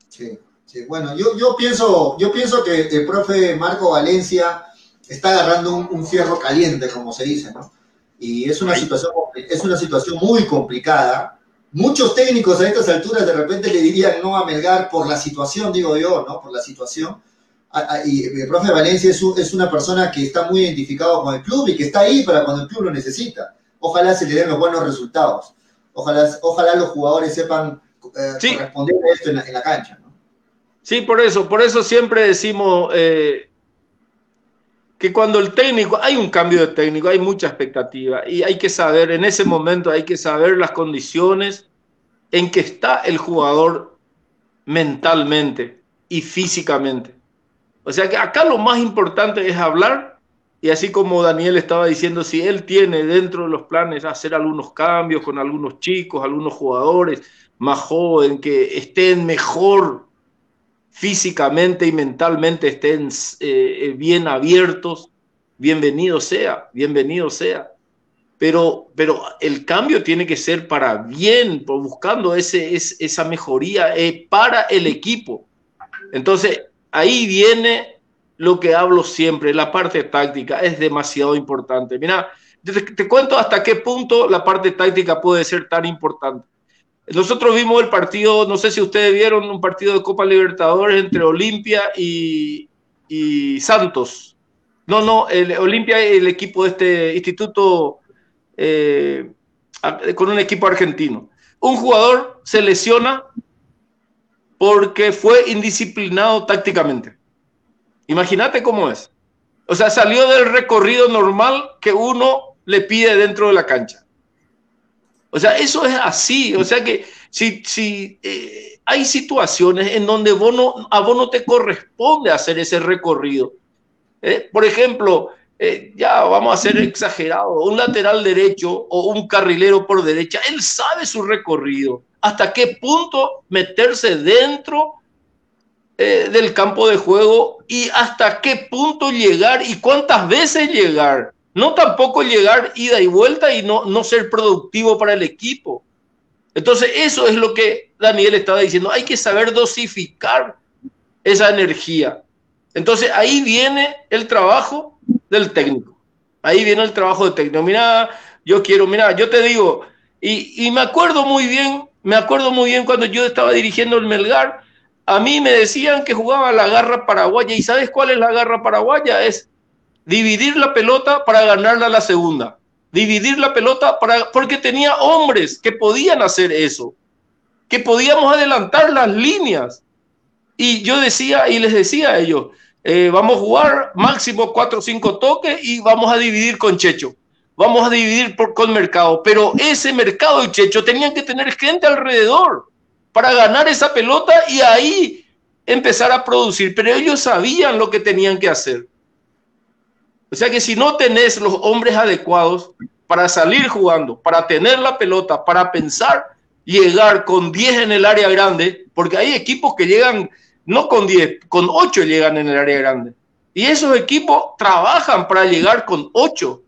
Sí, sí. Bueno, yo, pienso, yo pienso que el profe Marco Valencia está agarrando un, fierro caliente, como se dice, ¿no? Y es una, situación, es una situación muy complicada. Muchos técnicos a estas alturas de repente le dirían no a Melgar por la situación, digo yo, ¿no? Por la situación. Y el profe Valencia es, es una persona que está muy identificado con el club y que está ahí para cuando el club lo necesita. Ojalá se le den los buenos resultados. Ojalá, ojalá los jugadores sepan eh, responder a esto en la, cancha. ¿no? Sí, por eso, por eso siempre decimos eh, que cuando el técnico, hay un cambio de técnico, hay mucha expectativa y hay que saber, en ese momento hay que saber las condiciones en que está el jugador mentalmente y físicamente. O sea que acá lo más importante es hablar y así como Daniel estaba diciendo, si él tiene dentro de los planes hacer algunos cambios con algunos chicos, algunos jugadores, más joven, que estén mejor físicamente y mentalmente, estén eh, eh, bien abiertos, bienvenido sea, bienvenido sea. Pero, pero el cambio tiene que ser para bien, buscando ese, esa mejoría para el equipo. Entonces, ahí viene lo que hablo siempre, la parte táctica es demasiado importante. Mira, te cuento hasta qué punto la parte táctica puede ser tan importante. Nosotros vimos el partido, no sé si ustedes vieron un partido de Copa Libertadores entre Olimpia y, Santos. No, no, el Olimpia el equipo de este instituto eh, con un equipo argentino. Un jugador se lesiona porque fue indisciplinado tácticamente. Imagínate cómo es. O sea, salió del recorrido normal que uno le pide dentro de la cancha. O sea, eso es así. O sea que si, si eh, hay situaciones en donde vos no, a vos no te corresponde hacer ese recorrido. ¿eh? Por ejemplo, eh, ya vamos a ser exagerados, un lateral derecho o un carrilero por derecha, él sabe su recorrido, hasta qué punto meterse dentro del campo de juego y hasta qué punto llegar y cuántas veces llegar. No tampoco llegar ida y vuelta y no, no ser productivo para el equipo. Entonces, eso es lo que Daniel estaba diciendo. Hay que saber dosificar esa energía. Entonces, ahí viene el trabajo del técnico. Ahí viene el trabajo del técnico. Mira, yo quiero, mira, yo te digo, y, y me acuerdo muy bien, me acuerdo muy bien cuando yo estaba dirigiendo el Melgar, A mí me decían que jugaba la garra paraguaya. ¿Y sabes cuál es la garra paraguaya? Es dividir la pelota para ganarla la segunda. Dividir la pelota para, porque tenía hombres que podían hacer eso, que podíamos adelantar las líneas. Y yo decía y les decía a ellos, eh, vamos a jugar máximo cuatro o cinco toques y vamos a dividir con Checho. Vamos a dividir por, con mercado. Pero ese mercado y Checho tenían que tener gente alrededor para ganar esa pelota y ahí empezar a producir. Pero ellos sabían lo que tenían que hacer. O sea que si no tenés los hombres adecuados para salir jugando, para tener la pelota, para pensar llegar con 10 en el área grande, porque hay equipos que llegan no con 10, con 8 llegan en el área grande. Y esos equipos trabajan para llegar con 8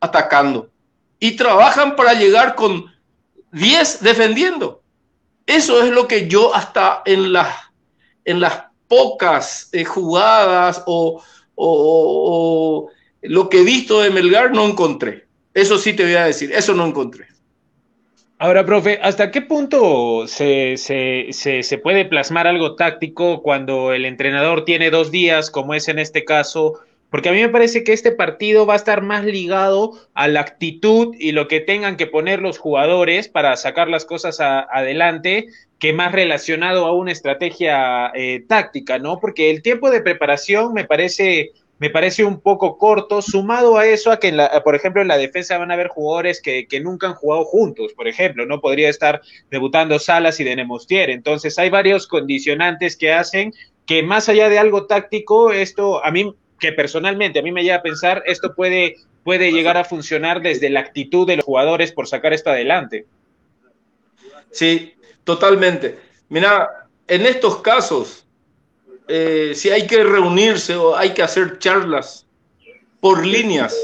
atacando y trabajan para llegar con 10 defendiendo. Eso es lo que yo hasta en las, en las pocas eh, jugadas o, o, lo que he visto de Melgar no encontré. Eso sí te voy a decir, eso no encontré. Ahora, profe, ¿hasta qué punto se, se, se, puede plasmar algo táctico cuando el entrenador tiene dos días, como es en este caso? Porque a mí me parece que este partido va a estar más ligado a la actitud y lo que tengan que poner los jugadores para sacar las cosas adelante, que más relacionado a una estrategia eh, táctica, ¿no? Porque el tiempo de preparación me parece me parece un poco corto, sumado a eso, a que, por ejemplo, en la defensa van a haber jugadores que, que, nunca han jugado juntos, por ejemplo, no podría estar debutando Salas y de Nemostier. Entonces, hay varios condicionantes que hacen que más allá de algo táctico, esto a mí, que personalmente a mí me lleva a pensar, esto puede, puede llegar a funcionar desde la actitud de los jugadores por sacar esto adelante. Sí, totalmente. Mira, en estos casos, eh, si hay que reunirse o hay que hacer charlas por líneas,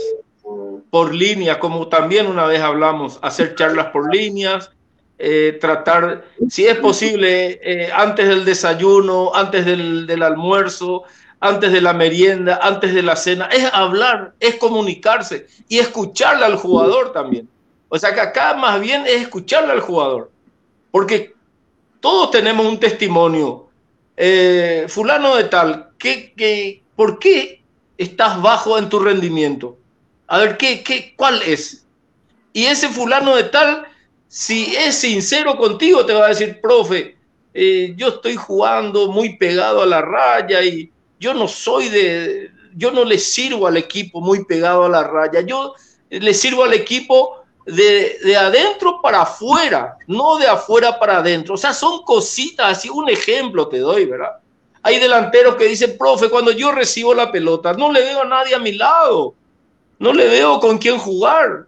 por líneas, como también una vez hablamos, hacer charlas por líneas, eh, tratar, si es posible, eh, antes del desayuno, antes del, del, almuerzo, antes de la merienda, antes de la cena, es hablar, es comunicarse y escucharle al jugador también. O sea que acá más bien es escucharle al jugador, porque todos tenemos un testimonio eh, fulano de tal, ¿qué, por qué estás bajo en tu rendimiento? A ver, ¿qué, qué, ¿cuál es? Y ese fulano de tal, si es sincero contigo, te va a decir, profe, eh, yo estoy jugando muy pegado a la raya y yo no soy de, yo no le sirvo al equipo muy pegado a la raya, yo le sirvo al equipo de, adentro para afuera, no de afuera para adentro. O sea, son cositas, así un ejemplo te doy, ¿verdad? Hay delanteros que dicen, profe, cuando yo recibo la pelota, no le veo a nadie a mi lado, no le veo con quién jugar.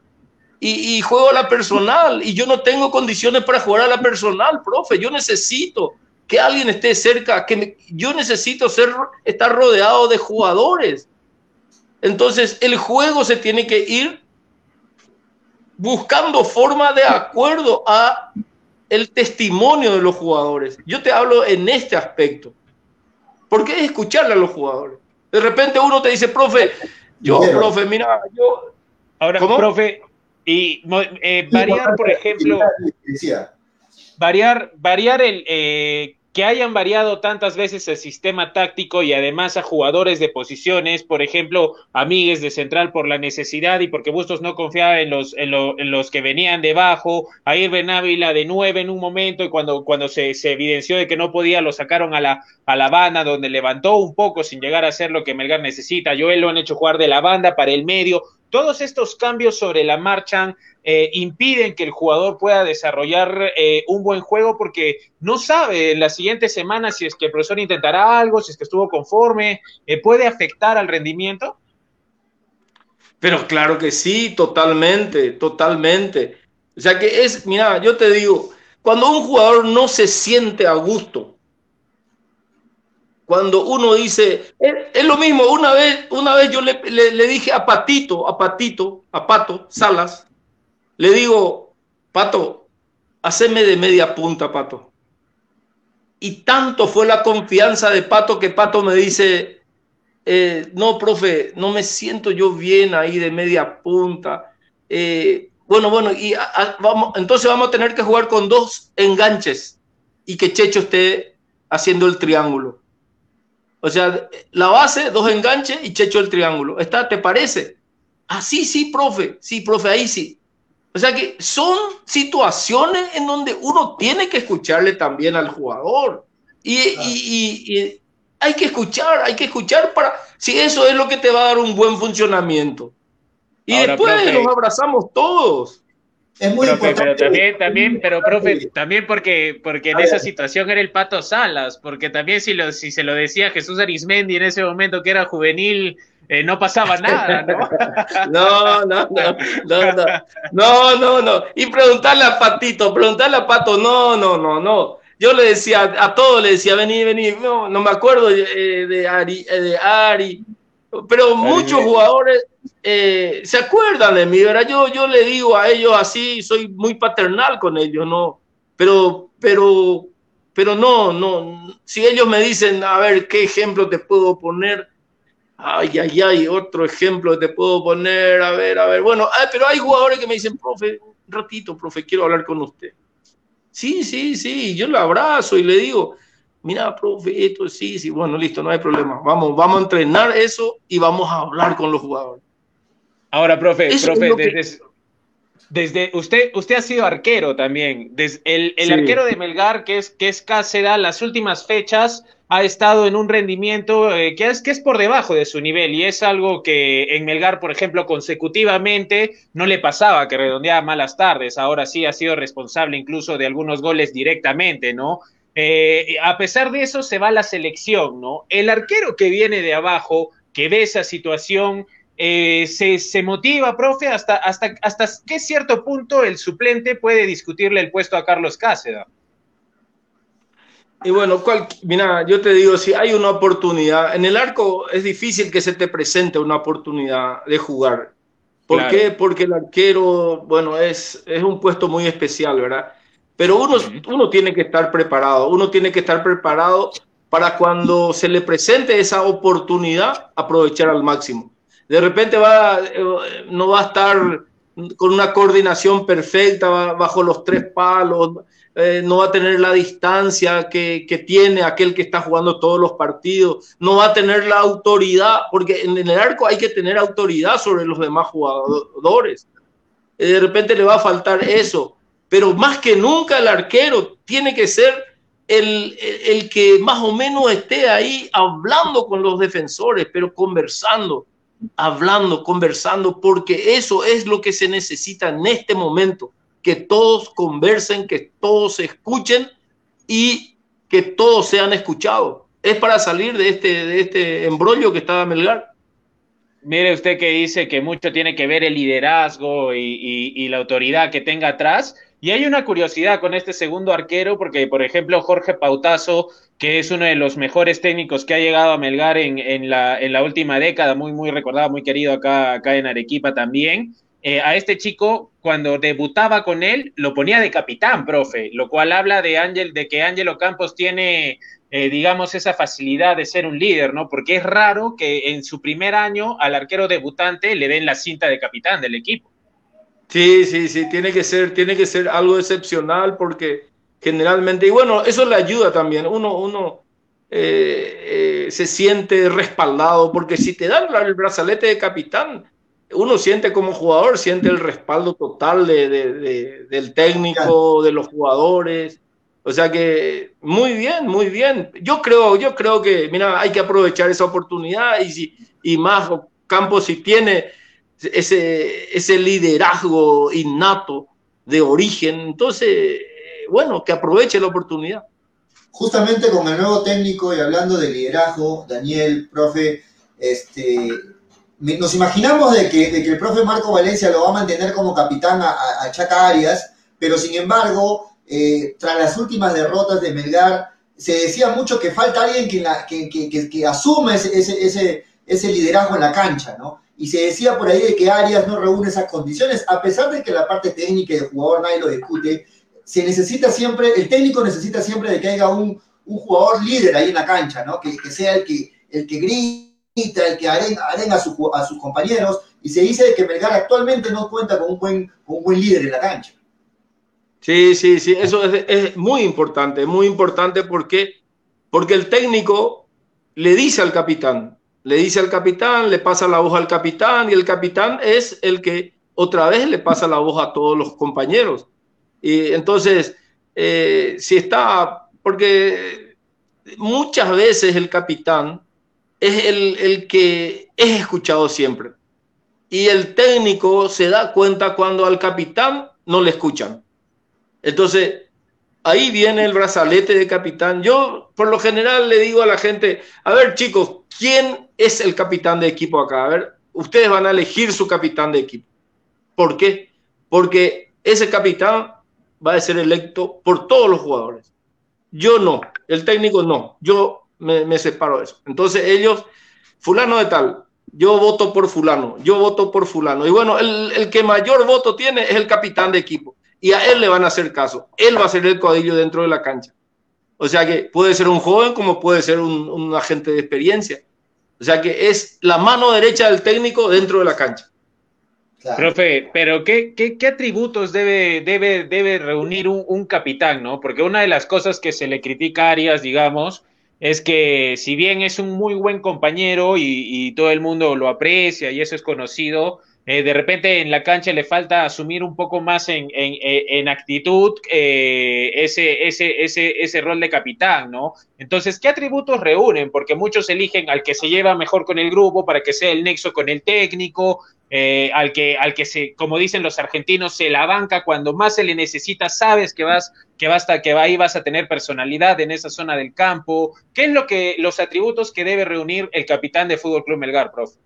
Y, juego a la personal y yo no tengo condiciones para jugar a la personal, profe. Yo necesito que alguien esté cerca, que yo necesito ser, estar rodeado de jugadores. Entonces, el juego se tiene que ir buscando forma de acuerdo a el testimonio de los jugadores. Yo te hablo en este aspecto. Porque es escucharle a los jugadores. De repente uno te dice, profe, yo, profe, mira, yo... Ahora, profe, y eh, variar, por ejemplo, variar, variar el, eh, que hayan variado tantas veces el sistema táctico y además a jugadores de posiciones, por ejemplo, Amigues de central por la necesidad y porque Bustos no confiaba en los, en, los que venían debajo, a Irben Ávila de nueve en un momento y cuando, cuando se, evidenció de que no podía, lo sacaron a la, a la banda donde levantó un poco sin llegar a ser lo que Melgar necesita. Joel lo han hecho jugar de la banda para el medio. Todos estos cambios sobre la marcha eh, impiden que el jugador pueda desarrollar eh, un buen juego porque no sabe en las siguientes semanas si es que el profesor intentará algo, si es que estuvo conforme, eh, puede afectar al rendimiento. Pero claro que sí, totalmente, totalmente. O sea que es, mira, yo te digo, cuando un jugador no se siente a gusto, cuando uno dice, es, lo mismo, una vez, una vez yo le, le, dije a Patito, a Patito, a Pato Salas, le digo, Pato, haceme de media punta, Pato. Y tanto fue la confianza de Pato que Pato me dice, eh, no, profe, no me siento yo bien ahí de media punta. Eh, bueno, bueno, y vamos, entonces vamos a tener que jugar con dos enganches y que Checho esté haciendo el triángulo. O sea, la base, dos enganches y Checho el triángulo. ¿Está? ¿Te parece? Ah, sí, sí, profe. Sí, profe, ahí sí. O sea que son situaciones en donde uno tiene que escucharle también al jugador. Y, hay que escuchar, hay que escuchar para, si eso es lo que te va a dar un buen funcionamiento. Y después nos abrazamos todos. Es muy importante. Pero también, también, pero profe, también porque, porque en esa situación era el Pato Salas, porque también si, lo, si se lo decía Jesús Arismendi en ese momento que era juvenil, eh, no pasaba nada, ¿no? no, no, no, no, no, no, no, no. Y preguntarle a Patito, preguntarle a Pato, no, no, no, no. Yo le decía, a todos le decía, vení, vení, no, no me acuerdo de, de, Ari, eh, de Ari, pero muchos jugadores eh, se acuerdan de mí, ¿verdad? Yo, yo le digo a ellos así, soy muy paternal con ellos, ¿no? Pero, pero, pero no, no, si ellos me dicen, a ver, ¿qué ejemplo te puedo poner? Ay, ay, ay, otro ejemplo te puedo poner, a ver, a ver. Bueno, pero hay jugadores que me dicen, profe, un ratito, profe, quiero hablar con usted. Sí, sí, sí, yo lo abrazo y le digo, mira, profe, esto sí, sí, bueno, listo, no hay problema. Vamos, vamos a entrenar eso y vamos a hablar con los jugadores. Ahora, profe, profe, desde, usted, usted ha sido arquero también. Desde el, el arquero de Melgar, que es, que es Cáceres, las últimas fechas ha estado en un rendimiento eh, que, es, que es por debajo de su nivel y es algo que en Melgar, por ejemplo, consecutivamente no le pasaba, que redondeaba malas tardes. Ahora sí ha sido responsable incluso de algunos goles directamente, ¿no? Eh, a pesar de eso, se va la selección, ¿no? El arquero que viene de abajo, que ve esa situación, eh, se, motiva, profe, hasta, hasta, hasta qué cierto punto el suplente puede discutirle el puesto a Carlos Cáceres. Y bueno, mira, yo te digo, si hay una oportunidad, en el arco es difícil que se te presente una oportunidad de jugar. ¿Por qué? Porque el arquero, bueno, es, es un puesto muy especial, ¿verdad? Pero uno, uno tiene que estar preparado, uno tiene que estar preparado para cuando se le presente esa oportunidad, aprovechar al máximo. De repente va, eh, no va a estar con una coordinación perfecta bajo los tres palos, eh, no va a tener la distancia que, tiene aquel que está jugando todos los partidos, no va a tener la autoridad, porque en, el arco hay que tener autoridad sobre los demás jugadores. Eh, de repente le va a faltar eso, pero más que nunca el arquero tiene que ser el, el que más o menos esté ahí hablando con los defensores, pero conversando hablando, conversando, porque eso es lo que se necesita en este momento, que todos conversen, que todos se escuchen y que todos sean escuchados. Es para salir de este, de este embrollo que está Melgar. Mire usted que dice que mucho tiene que ver el liderazgo y, la autoridad que tenga atrás. Y hay una curiosidad con este segundo arquero, porque, por ejemplo, Jorge Pautazo que es uno de los mejores técnicos que ha llegado a Melgar en, en, la, en la, última década, muy, muy recordado, muy querido acá, acá en Arequipa también. Eh, a este chico, cuando debutaba con él, lo ponía de capitán, profe, lo cual habla de, Ángel, de que Ángelo Campos tiene, eh, digamos, esa facilidad de ser un líder, ¿no? Porque es raro que en su primer año al arquero debutante le den la cinta de capitán del equipo. Sí, sí, sí, tiene que ser, tiene que ser algo excepcional porque generalmente, y bueno, eso le ayuda también, uno, uno eh, se siente respaldado, porque si te dan el brazalete de capitán, uno siente como jugador, siente el respaldo total de, de, del técnico, de los jugadores. O sea que muy bien, muy bien. Yo creo, yo creo que, mira, hay que aprovechar esa oportunidad y, si, y más Campos si tiene ese, ese liderazgo innato de origen, entonces bueno, que aproveche la oportunidad. Justamente con el nuevo técnico y hablando de liderazgo, Daniel, profe, este, nos imaginamos de que, de que, el profe Marco Valencia lo va a mantener como capitán a, Chaca Arias, pero sin embargo, eh, tras las últimas derrotas de Melgar, se decía mucho que falta alguien que, la, que, que, asuma ese, ese, ese, liderazgo en la cancha, ¿no? Y se decía por ahí de que Arias no reúne esas condiciones, a pesar de que la parte técnica y de jugador nadie lo discute, se necesita siempre, el técnico necesita siempre de que haya un, un jugador líder ahí en la cancha, ¿no? Que, que, sea el que, el que grita, el que arenga, a, su, a, sus compañeros, y se dice que Melgar actualmente no cuenta con un buen, con un buen líder en la cancha. Sí, sí, sí, eso es, es muy importante, muy importante porque Porque el técnico le dice al capitán, le dice al capitán, le pasa la voz al capitán y el capitán es el que otra vez le pasa la voz a todos los compañeros. Y entonces, eh, si está, porque muchas veces el capitán es el, el que es escuchado siempre. Y el técnico se da cuenta cuando al capitán no le escuchan. Entonces, ahí viene el brazalete de capitán. Yo, por lo general, le digo a la gente, a ver chicos, ¿quién es el capitán de equipo acá? A ver, ustedes van a elegir su capitán de equipo. ¿Por qué? Porque ese capitán va a ser electo por todos los jugadores. Yo no, el técnico no, yo me, separo de eso. Entonces ellos, fulano de tal, yo voto por fulano, yo voto por fulano. Y bueno, el, el que mayor voto tiene es el capitán de equipo y a él le van a hacer caso. Él va a ser el codillo dentro de la cancha. O sea que puede ser un joven como puede ser un, agente de experiencia. O sea que es la mano derecha del técnico dentro de la cancha. Profe, pero ¿qué, qué, atributos debe, debe, debe reunir un, capitán, no? Porque una de las cosas que se le critica a Arias, digamos, es que si bien es un muy buen compañero y todo el mundo lo aprecia y eso es conocido, eh, de repente en la cancha le falta asumir un poco más en, en, actitud eh, ese, ese, ese, ese rol de capitán, ¿no? Entonces, ¿qué atributos reúnen? Porque muchos eligen al que se lleva mejor con el grupo para que sea el nexo con el técnico, eh, al, que, al que se, como dicen los argentinos, se la banca cuando más se le necesita, sabes que vas, que basta, que ahí vas a tener personalidad en esa zona del campo. ¿Qué es lo que, los atributos que debe reunir el capitán de Fútbol Club Melgar, profe?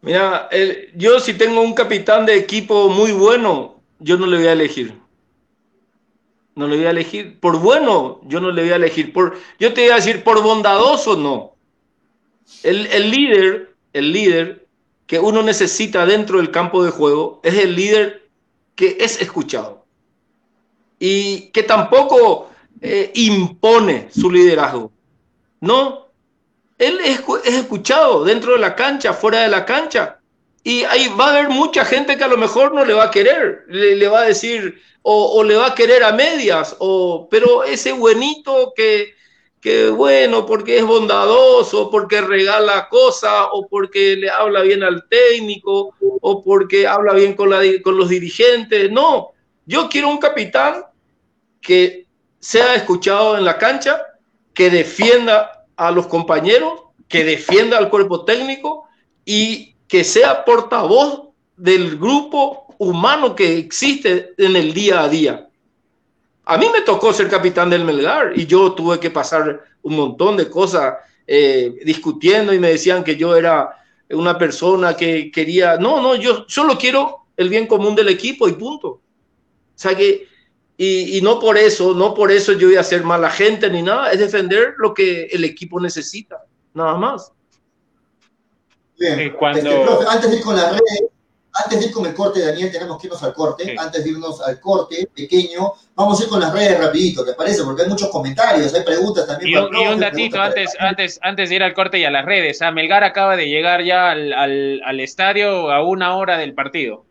Mira, yo si tengo un capitán de equipo muy bueno, yo no le voy a elegir. No le voy a elegir. Por bueno, yo no le voy a elegir. Por, yo te voy a decir, por bondadoso, no. El, el líder, el líder que uno necesita dentro del campo de juego es el líder que es escuchado y que tampoco eh, impone su liderazgo. No, él es, escuchado dentro de la cancha, fuera de la cancha. Y ahí va a haber mucha gente que a lo mejor no le va a querer, le, va a decir, o, le va a querer a medias, o, pero ese buenito que, bueno, porque es bondadoso, porque regala cosas, o porque le habla bien al técnico, o porque habla bien con los dirigentes. No, yo quiero un capitán que sea escuchado en la cancha, que defienda a los compañeros, que defienda al cuerpo técnico y que sea portavoz del grupo humano que existe en el día a día. A mí me tocó ser capitán del Melgar y yo tuve que pasar un montón de cosas eh, discutiendo y me decían que yo era una persona que quería, no, no, yo solo quiero el bien común del equipo y punto. O sea que y, no por eso, no por eso yo voy a ser mala gente ni nada, es defender lo que el equipo necesita, nada más. Bien, este, cuando... antes de ir con la red, antes de ir con el corte, Daniel, tenemos que irnos al corte. Antes de irnos al corte pequeño, vamos a ir con las redes rapidito, ¿te parece? Porque hay muchos comentarios, hay preguntas también. Y, un, y un datito antes, antes, antes de ir al corte y a las redes. ¿ah? Melgar acaba de llegar ya al, al, al estadio a una hora del partido.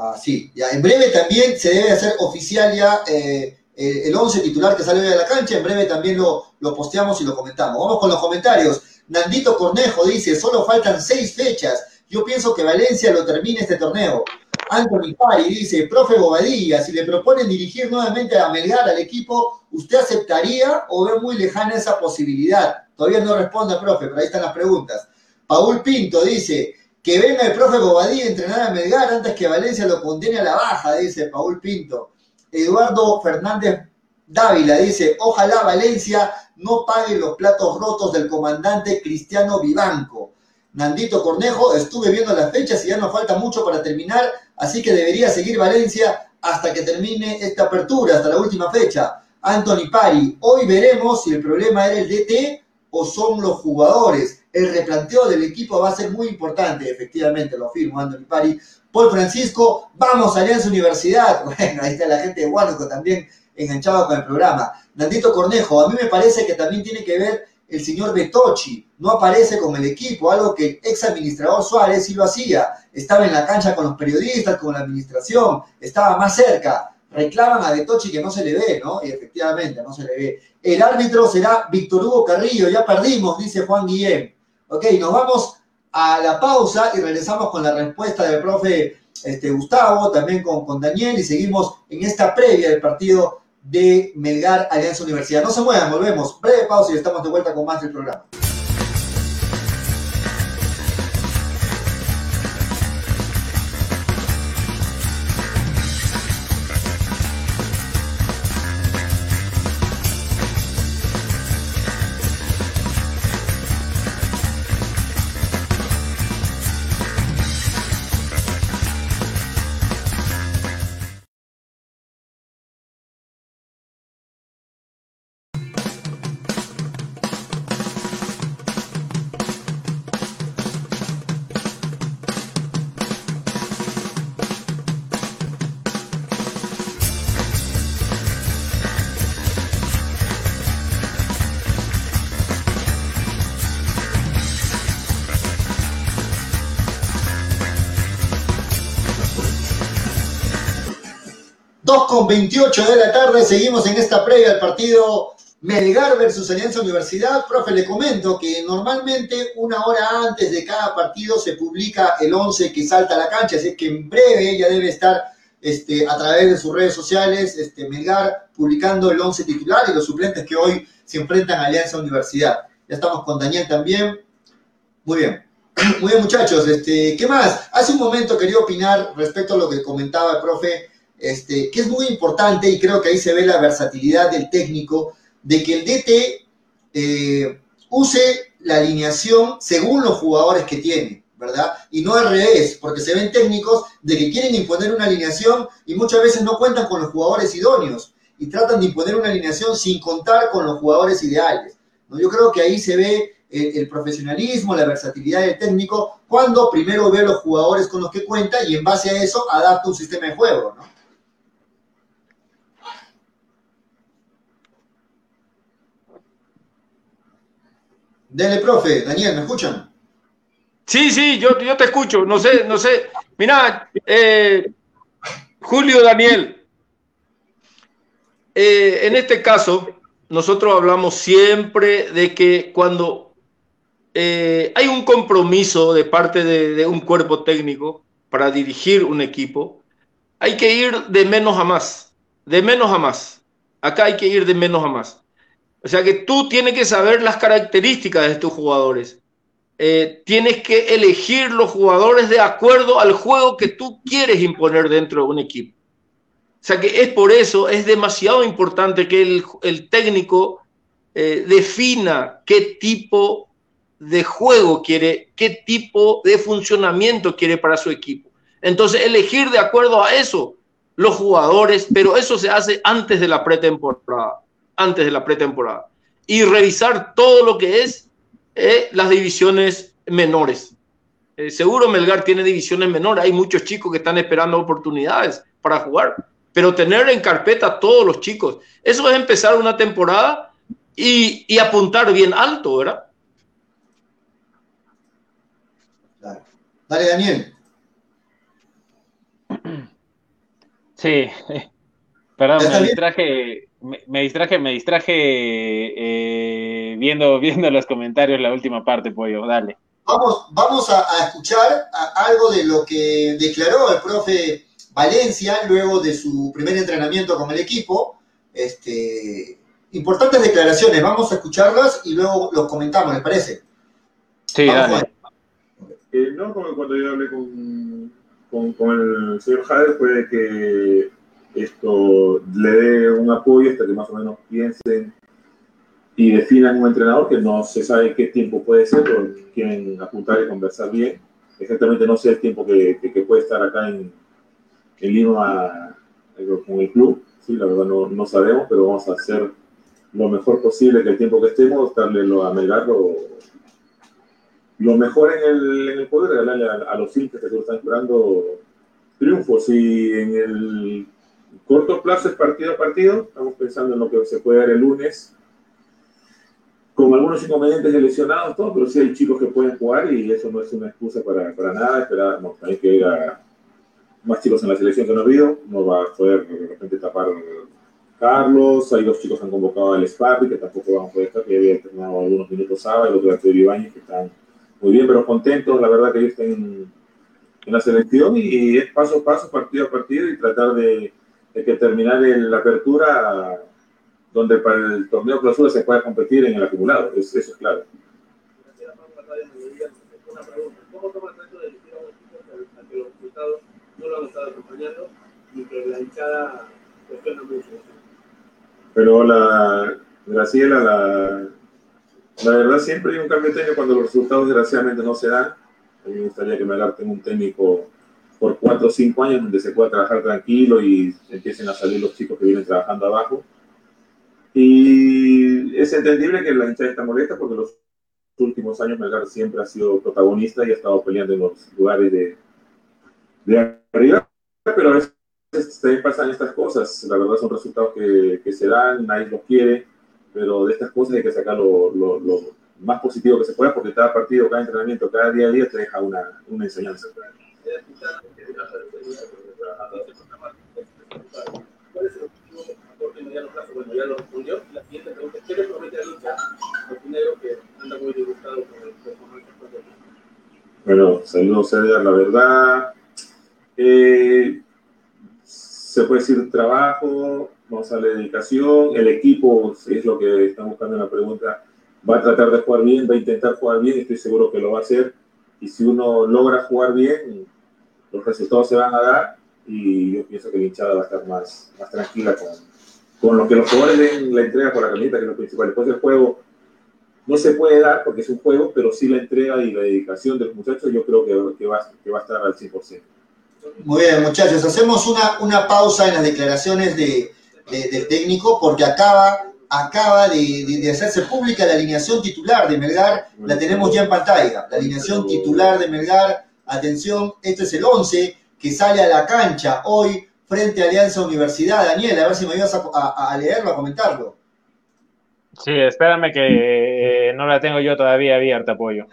Ah, sí, ya en breve también se debe hacer oficial ya eh, el 11 titular que sale hoy a la cancha. En breve también lo, lo posteamos y lo comentamos. Vamos con los comentarios. Nandito Cornejo dice: solo faltan seis fechas. Yo pienso que Valencia lo termine este torneo. Anthony Pari dice: profe Bobadilla, si le proponen dirigir nuevamente a Melgar al equipo, ¿usted aceptaría o ve muy lejana esa posibilidad? Todavía no responde, profe, pero ahí están las preguntas. Paul Pinto dice: que venga el profe Bobadilla a entrenar a Melgar antes que Valencia lo condene a la baja, dice Paul Pinto. Eduardo Fernández Dávila dice, ojalá Valencia no pague los platos rotos del comandante Cristiano Vivanco. Nandito Cornejo, estuve viendo las fechas y ya nos falta mucho para terminar, así que debería seguir Valencia hasta que termine esta apertura, hasta la última fecha. Anthony Pari, hoy veremos si el problema era el DT o son los jugadores el replanteo del equipo va a ser muy importante, efectivamente, lo afirmo Anthony Pari. Paul Francisco, vamos a Alianza Universidad. Bueno, ahí está la gente de Huánuco también enganchada con el programa. Nandito Cornejo, a mí me parece que también tiene que ver el señor Betochi, no aparece con el equipo, algo que el ex administrador Suárez sí lo hacía. Estaba en la cancha con los periodistas, con la administración, estaba más cerca. reclaman a De Tochi que no se le ve, ¿no? Y efectivamente, no se le ve. El árbitro será Víctor Hugo Carrillo, ya perdimos, dice Juan Guillén. Ok, nos vamos a la pausa y regresamos con la respuesta del profe este, Gustavo, también con, con Daniel, y seguimos en esta previa del partido de Melgar Alianza Universidad. No se muevan, volvemos. Breve pausa y estamos de vuelta con más del programa. Con 28 de la tarde, seguimos en esta previa al partido Melgar versus Alianza Universidad. Profe, le comento que normalmente una hora antes de cada partido se publica el 11 que salta a la cancha, así que en breve ya debe estar este, a través de sus redes sociales este, Melgar publicando el 11 titular y los suplentes que hoy se enfrentan a Alianza Universidad. Ya estamos con Daniel también. Muy bien. Muy bien, muchachos. Este, ¿Qué más? Hace un momento quería opinar respecto a lo que comentaba el profe este, que es muy importante y creo que ahí se ve la versatilidad del técnico, de que el DT eh, use la alineación según los jugadores que tiene, ¿verdad? Y no al revés, porque se ven técnicos de que quieren imponer una alineación y muchas veces no cuentan con los jugadores idóneos y tratan de imponer una alineación sin contar con los jugadores ideales. ¿no? Yo creo que ahí se ve el, el, profesionalismo, la versatilidad del técnico, cuando primero ve los jugadores con los que cuenta y en base a eso adapta un sistema de juego, ¿no? Dele, profe. Daniel, ¿me escuchan? Sí, sí, yo, yo te escucho. No sé, no sé. Mira, eh, Julio Daniel, eh, en este caso, nosotros hablamos siempre de que cuando eh, hay un compromiso de parte de, de un cuerpo técnico para dirigir un equipo, hay que ir de menos a más, de menos a más. Acá hay que ir de menos a más. O sea que tú tienes que saber las características de tus jugadores. Eh, tienes que elegir los jugadores de acuerdo al juego que tú quieres imponer dentro de un equipo. O sea que es por eso, es demasiado importante que el, técnico eh, defina qué tipo de juego quiere, qué tipo de funcionamiento quiere para su equipo. Entonces, elegir de acuerdo a eso los jugadores, pero eso se hace antes de la pretemporada antes de la pretemporada. Y revisar todo lo que es eh, las divisiones menores. Eh, seguro Melgar tiene divisiones menores, hay muchos chicos que están esperando oportunidades para jugar, pero tener en carpeta todos los chicos, eso es empezar una temporada y, y apuntar bien alto, ¿verdad? Dale, Daniel. Sí, perdón, me distraje, me, me, distraje, me distraje eh, viendo, viendo los comentarios la última parte, Pollo, dale. Vamos, vamos a, a escuchar a algo de lo que declaró el profe Valencia luego de su primer entrenamiento con el equipo. Este, importantes declaraciones, vamos a escucharlas y luego los comentamos, ¿les parece? Sí, vamos dale. Eh, no, como cuando yo hablé con, con, con el señor Jade fue que esto le dé un apoyo hasta que más o menos piensen y definan un entrenador que no se sabe qué tiempo puede ser o quieren apuntar y conversar bien. Exactamente no sé el tiempo que, que, que puede estar acá en, en Lima con el club. Sí, la verdad no, no, sabemos, pero vamos a hacer lo mejor posible que el tiempo que estemos, darle lo, a Melgar lo, lo mejor en el, en el poder, regalarle a, a los hinchas que están esperando triunfos. Y en el corto plazo es partido a partido. Estamos pensando en lo que se puede dar el lunes. Con algunos inconvenientes de lesionados, pero sí hay chicos que pueden jugar y eso no es una excusa para, para nada. Esperamos también que haya más chicos en la selección que no ha habido, no va a poder de repente tapar Carlos, hay dos chicos que han convocado al Sparri, que tampoco van a poder estar, que había terminado algunos minutos sábado, el otro Arturo Ibáñez, que están muy bien, pero contentos, la verdad que ellos están en, la selección y, es paso a paso, partido a partido y tratar de, que terminar en la apertura donde para el torneo clausura se pueda competir en el acumulado, eso es claro. ¿Cómo toma el reto de? Pero la Graciela, la, la verdad siempre hay un cambio técnico cuando los resultados desgraciadamente no se dan. A mí me gustaría que me tenga un técnico por cuatro o cinco años donde se pueda trabajar tranquilo y empiecen a salir los chicos que vienen trabajando abajo. Y es entendible que la hinchada está molesta porque los últimos años Melgar siempre ha sido protagonista y ha estado peleando en los lugares de, de arriba, pero a veces también pasan estas cosas. La verdad son resultados que, que, se dan, nadie los quiere, pero de estas cosas hay que sacar lo, lo, lo, más positivo que se pueda porque cada partido, cada entrenamiento, cada día a día te deja una, una enseñanza. Bueno, ya lo respondió. La siguiente pregunta es, ¿qué le promete a Lucha, al que anda muy disgustado con el performance Bueno, saludos, Edgar. La verdad, eh, se puede decir trabajo, vamos a la dedicación, el equipo es lo que están buscando en la pregunta, va a tratar de jugar bien, va a intentar jugar bien, estoy seguro que lo va a hacer, y si uno logra jugar bien, los resultados se van a dar, y yo pienso que la hinchada va a estar más, más tranquila con, con lo que los jugadores den la entrega por la camiseta, que es lo principal. Después del juego no se puede dar porque es un juego, pero sí la entrega y la dedicación de los muchachos yo creo que, que, va, que va a estar al 100%. Muy bien, muchachos, hacemos una, una pausa en las declaraciones de, del técnico porque acaba, acaba de, de, hacerse pública la alineación titular de Melgar, la tenemos ya en pantalla, la alineación titular de Melgar, atención, este es el 11 que sale a la cancha hoy frente a Alianza Universidad. Daniel, a ver si me ayudas a, a, leerlo, a comentarlo. Sí, espérame que eh, no la tengo yo todavía abierta, Pollo.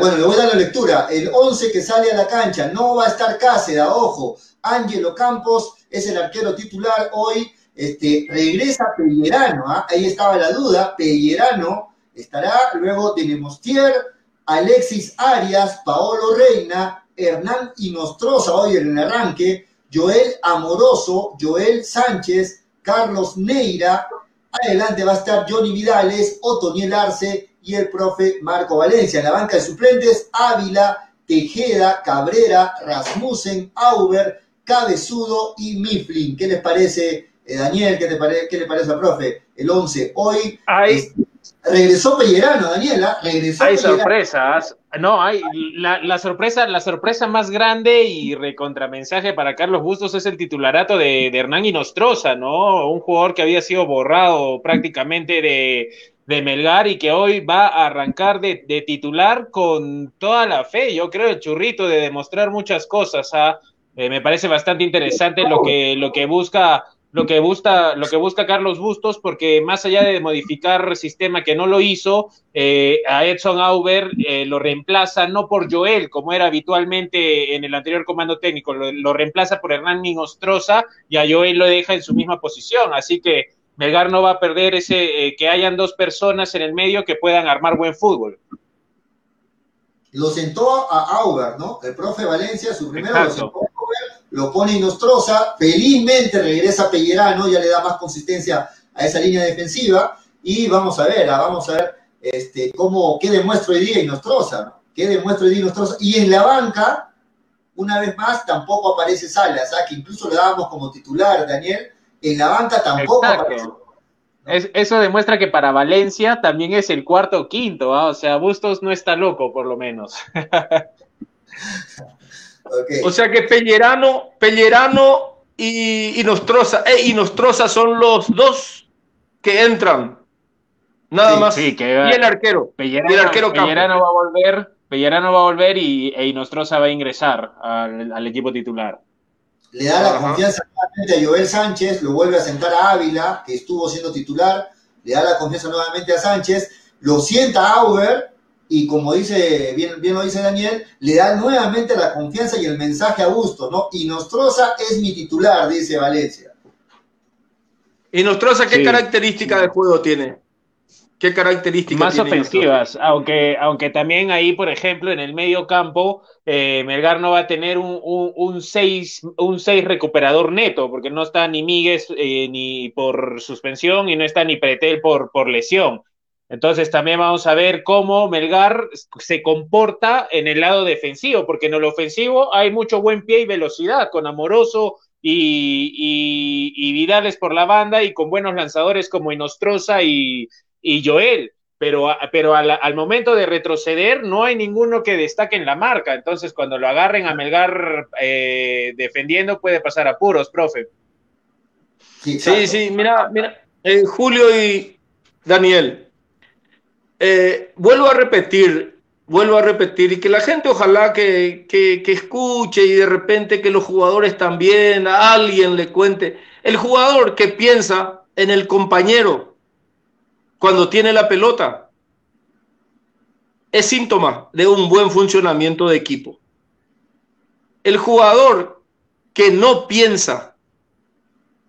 Bueno, le voy a dar la lectura. El 11 que sale a la cancha, no va a estar Cáceres, ojo. Ángelo Campos es el arquero titular hoy. Este, regresa Pellerano, ¿ah? ahí estaba la duda. Pellerano estará luego de Nemostier, Alexis Arias, Paolo Reina, Hernán Inostroza hoy en el arranque, Joel Amoroso, Joel Sánchez, Carlos Neira, adelante va a estar Johnny Vidales, Otoniel Arce y el profe Marco Valencia. En la banca de suplentes, Ávila, Tejeda, Cabrera, Rasmussen, Auber, Cabezudo y Mifflin. ¿Qué les parece, eh, Daniel? ¿Qué, te ¿Qué le parece al profe? El 11. Hoy regresó Pellerano, Daniela. Regresó hay sorpresas. No, hay la, sorpresa, la sorpresa más grande y recontramensaje para Carlos Bustos es el titularato de, de Hernán Inostroza, ¿no? Un jugador que había sido borrado prácticamente de, de Melgar y que hoy va a arrancar de, de, titular con toda la fe, yo creo, el churrito de demostrar muchas cosas. ¿ah? Eh, me parece bastante interesante lo que, lo que busca lo que busca, lo que busca Carlos Bustos, porque más allá de modificar el sistema que no lo hizo, eh, a Edson Auber eh, lo reemplaza no por Joel, como era habitualmente en el anterior comando técnico, lo, reemplaza por Hernán Minostroza y a Joel lo deja en su misma posición. Así que Melgar no va a perder ese eh, que hayan dos personas en el medio que puedan armar buen fútbol. Lo sentó a Auber, ¿no? El profe Valencia, su primero lo sentó lo pone Inostroza, felizmente regresa Pellerano, ya le da más consistencia a esa línea defensiva, y vamos a ver, ah, vamos a ver este, cómo, qué demuestra hoy día Inostroza, qué demuestra hoy día y en la banca, una vez más, tampoco aparece Salas, ¿ah? que incluso le dábamos como titular, Daniel, en la banca tampoco aparece. eso demuestra que para Valencia también es el cuarto o quinto, ¿ah? o sea, Bustos no está loco, por lo menos. O sea que Pellerano, Pellerano y, y Nostroza, eh, y Nostroza son los dos que entran. Nada más. y el arquero. Pellerano, y el arquero Pellerano va a volver, Pellerano va a volver y e Inostroza va a ingresar al, equipo titular. Le da la confianza nuevamente a Joel Sánchez, lo vuelve a sentar a Ávila, que estuvo siendo titular, le da la confianza nuevamente a Sánchez, lo sienta a Auber, y como dice, bien, bien lo dice Daniel, le da nuevamente la confianza y el mensaje a gusto, ¿no? Y Nostroza es mi titular, dice Valencia. ¿Y Nostroza qué característica de juego tiene? ¿Qué características Más ofensivas, aunque, aunque también ahí, por ejemplo, en el medio campo, eh, Melgar no va a tener un 6 un, un seis recuperador neto, porque no está ni Míguez eh, ni por suspensión y no está ni Pretel por, por lesión. Entonces también vamos a ver cómo Melgar se comporta en el lado defensivo, porque en el ofensivo hay mucho buen pie y velocidad, con Amoroso y, y, Vidales por la banda y con buenos lanzadores como Inostroza y, y Joel. Pero, pero al, momento de retroceder no hay ninguno que destaque en la marca. Entonces cuando lo agarren a Melgar eh, defendiendo puede pasar apuros, profe. Sí, sí, mira, mira, eh, Julio y Daniel, eh, vuelvo a repetir, vuelvo a repetir, y que la gente ojalá que, escuche y de repente que los jugadores también, a alguien le cuente. El jugador que piensa en el compañero cuando tiene la pelota es síntoma de un buen funcionamiento de equipo. El jugador que no piensa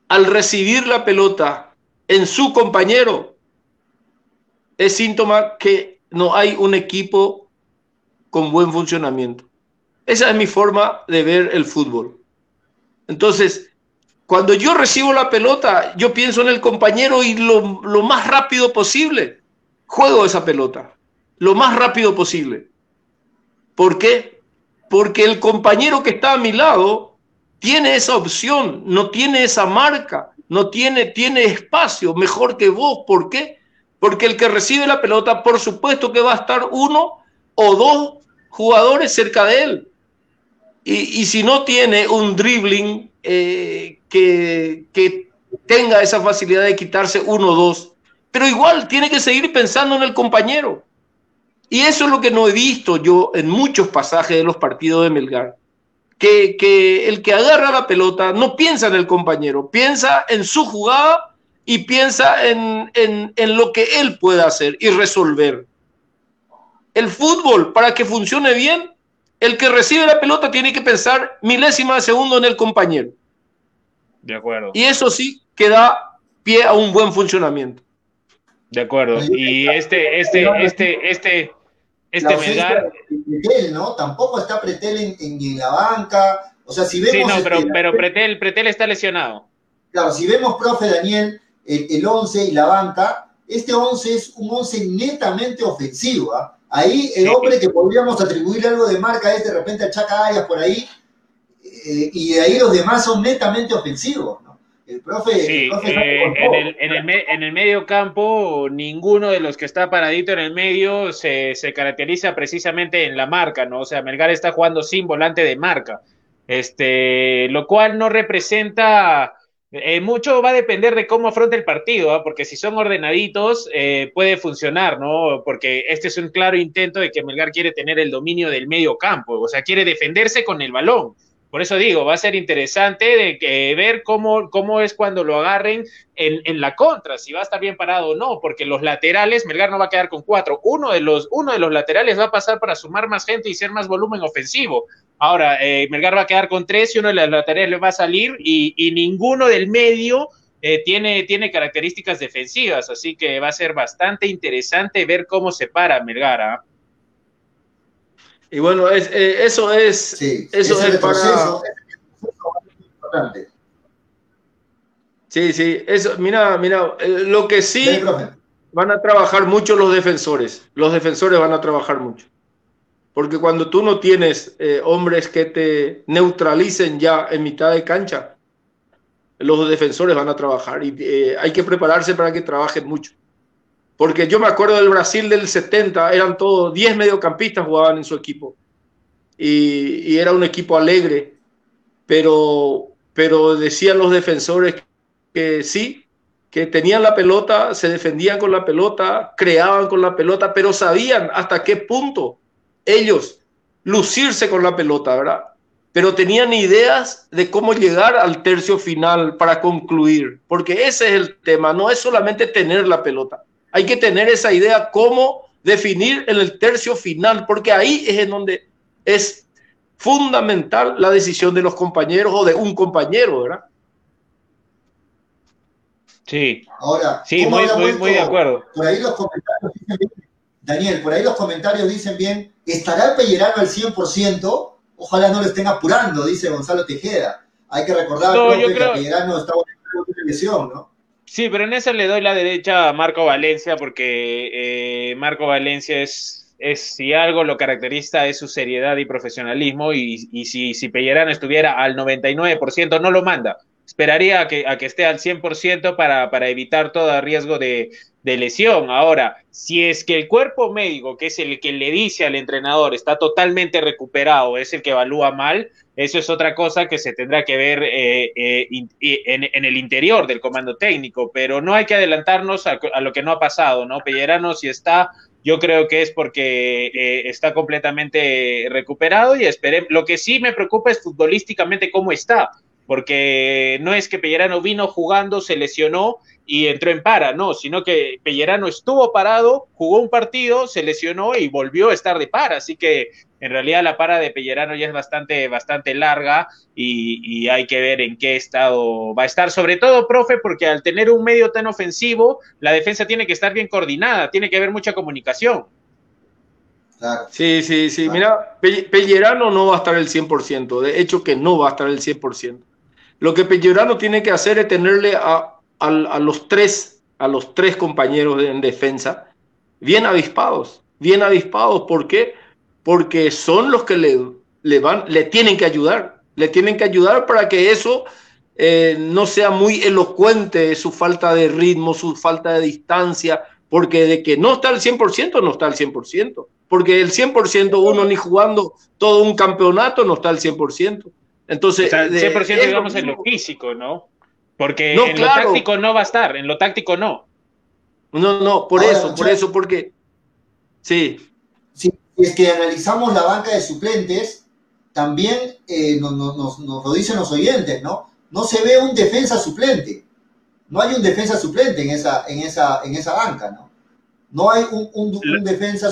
al recibir la pelota en su compañero es síntoma que no hay un equipo con buen funcionamiento. Esa es mi forma de ver el fútbol. Entonces, cuando yo recibo la pelota, yo pienso en el compañero y lo, lo más rápido posible juego esa pelota. Lo más rápido posible. ¿Por qué? Porque el compañero que está a mi lado tiene esa opción, no tiene esa marca, no tiene, tiene espacio mejor que vos. ¿Por qué? Porque el que recibe la pelota, por supuesto que va a estar uno o dos jugadores cerca de él. Y, si no tiene un dribbling eh, que, tenga esa facilidad de quitarse uno o dos, pero igual tiene que seguir pensando en el compañero. Y eso es lo que no he visto yo en muchos pasajes de los partidos de Melgar. Que, que, el que agarra la pelota no piensa en el compañero, piensa en su jugada y piensa en, lo que él puede hacer y resolver. El fútbol, para que funcione bien, el que recibe la pelota tiene que pensar milésima de segundo en el compañero. De acuerdo. Y eso sí que da pie a un buen funcionamiento. De acuerdo. Y este, este, este, este, este Melgar. ¿no? Tampoco está Pretel en, la banca. O sea, si vemos. Sí, no, pero, pero Pretel, Pretel está lesionado. Claro, si vemos, profe Daniel, el, 11 y la banca, este 11 es un 11 netamente ofensivo. ¿ah? Ahí el hombre que podríamos atribuir algo de marca es de repente a Chaca Arias por ahí, eh, y de ahí los demás son netamente ofensivos. El profe, sí, eh, en, el, en, el, en, el, medio campo, ninguno de los que está paradito en el medio se, se, caracteriza precisamente en la marca, ¿no? O sea, Melgar está jugando sin volante de marca, este, lo cual no representa eh, mucho va a depender de cómo afronte el partido, ¿ah? porque si son ordenaditos eh, puede funcionar, ¿no? Porque este es un claro intento de que Melgar quiere tener el dominio del medio campo, o sea, quiere defenderse con el balón. Por eso digo, va a ser interesante de ver cómo, cómo es cuando lo agarren en, en, la contra, si va a estar bien parado o no, porque los laterales, Melgar no va a quedar con cuatro. Uno de los, uno de los laterales va a pasar para sumar más gente y ser más volumen ofensivo. Ahora, eh, Melgar va a quedar con tres y uno de los laterales va a salir y, ninguno del medio eh, tiene, tiene características defensivas, así que va a ser bastante interesante ver cómo se para Melgar. ¿ah? Y bueno, es, eh, eso es, eso es para... Sí, sí, eso, mira, mira, lo que sí van a trabajar mucho los defensores, los defensores van a trabajar mucho. Porque cuando tú no tienes eh, hombres que te neutralicen ya en mitad de cancha, los defensores van a trabajar y eh, hay que prepararse para que trabajen mucho. Porque yo me acuerdo del Brasil del 70, eran todos 10 mediocampistas jugaban en su equipo. Y, era un equipo alegre, pero, pero decían los defensores que sí, que tenían la pelota, se defendían con la pelota, creaban con la pelota, pero sabían hasta qué punto ellos lucirse con la pelota, ¿verdad? Pero tenían ideas de cómo llegar al tercio final para concluir, porque ese es el tema, no es solamente tener la pelota, hay que tener esa idea cómo definir en el tercio final, porque ahí es en donde es fundamental la decisión de los compañeros o de un compañero, ¿verdad? Sí. Ahora, sí, muy, muy, muy, de acuerdo. Por ahí los comentarios dicen Daniel, por ahí los comentarios dicen bien, ¿estará Pellerano al 100%? Ojalá no lo estén apurando, dice Gonzalo Tejeda. Hay que recordar No, que Pellerano está con una lesión, ¿no? Sí, pero en eso le doy la derecha a Marco Valencia porque eh, Marco Valencia es, es, si algo lo caracteriza es su seriedad y profesionalismo y, y si, si Pellerano estuviera al 99% no lo manda. Esperaría a que, a que esté al 100% para, para evitar todo riesgo de, de lesión. Ahora, si es que el cuerpo médico, que es el que le dice al entrenador, está totalmente recuperado, es el que evalúa mal, eso es otra cosa que se tendrá que ver eh, eh, en, en el interior del comando técnico, pero no hay que adelantarnos a, a lo que no ha pasado, ¿no? Pellerano si está, yo creo que es porque eh, está completamente recuperado y esperemos. Lo que sí me preocupa es futbolísticamente cómo está, porque no es que Pellerano vino jugando, se lesionó y entró en para, no, sino que Pellerano estuvo parado, jugó un partido, se lesionó y volvió a estar de para, así que en realidad la para de Pellerano ya es bastante, bastante larga y, y hay que ver en qué estado va a estar, sobre todo, profe, porque al tener un medio tan ofensivo, la defensa tiene que estar bien coordinada, tiene que haber mucha comunicación. Claro. Sí, sí, sí. Mira, Pe- Pellerano no va a estar el 100%. De hecho, que no va a estar el 100%. Lo que Pellerano tiene que hacer es tenerle a los tres, a los tres compañeros de- en defensa bien avispados. Bien avispados. ¿Por qué? Porque son los que le, le van, le tienen que ayudar. Le tienen que ayudar para que eso eh, no sea muy elocuente su falta de ritmo, su falta de distancia, porque de que no está al 100%, no está al 100%, porque el 100% uno ni jugando todo un campeonato no está al 100%. Entonces, O sea, de- 100% es lo digamos en lo físico, ¿no? Porque No, en claro. lo táctico no va a estar, en lo táctico no. No, no, por Ahora, eso, por eso, porque sí, Si es que analizamos la banca de suplentes, también eh, nos, nos- nos- nos lo dicen los oyentes, ¿no? No se ve un defensa suplente. No hay un defensa suplente en esa, en esa, en esa banca, ¿no? No hay un, un- un defensa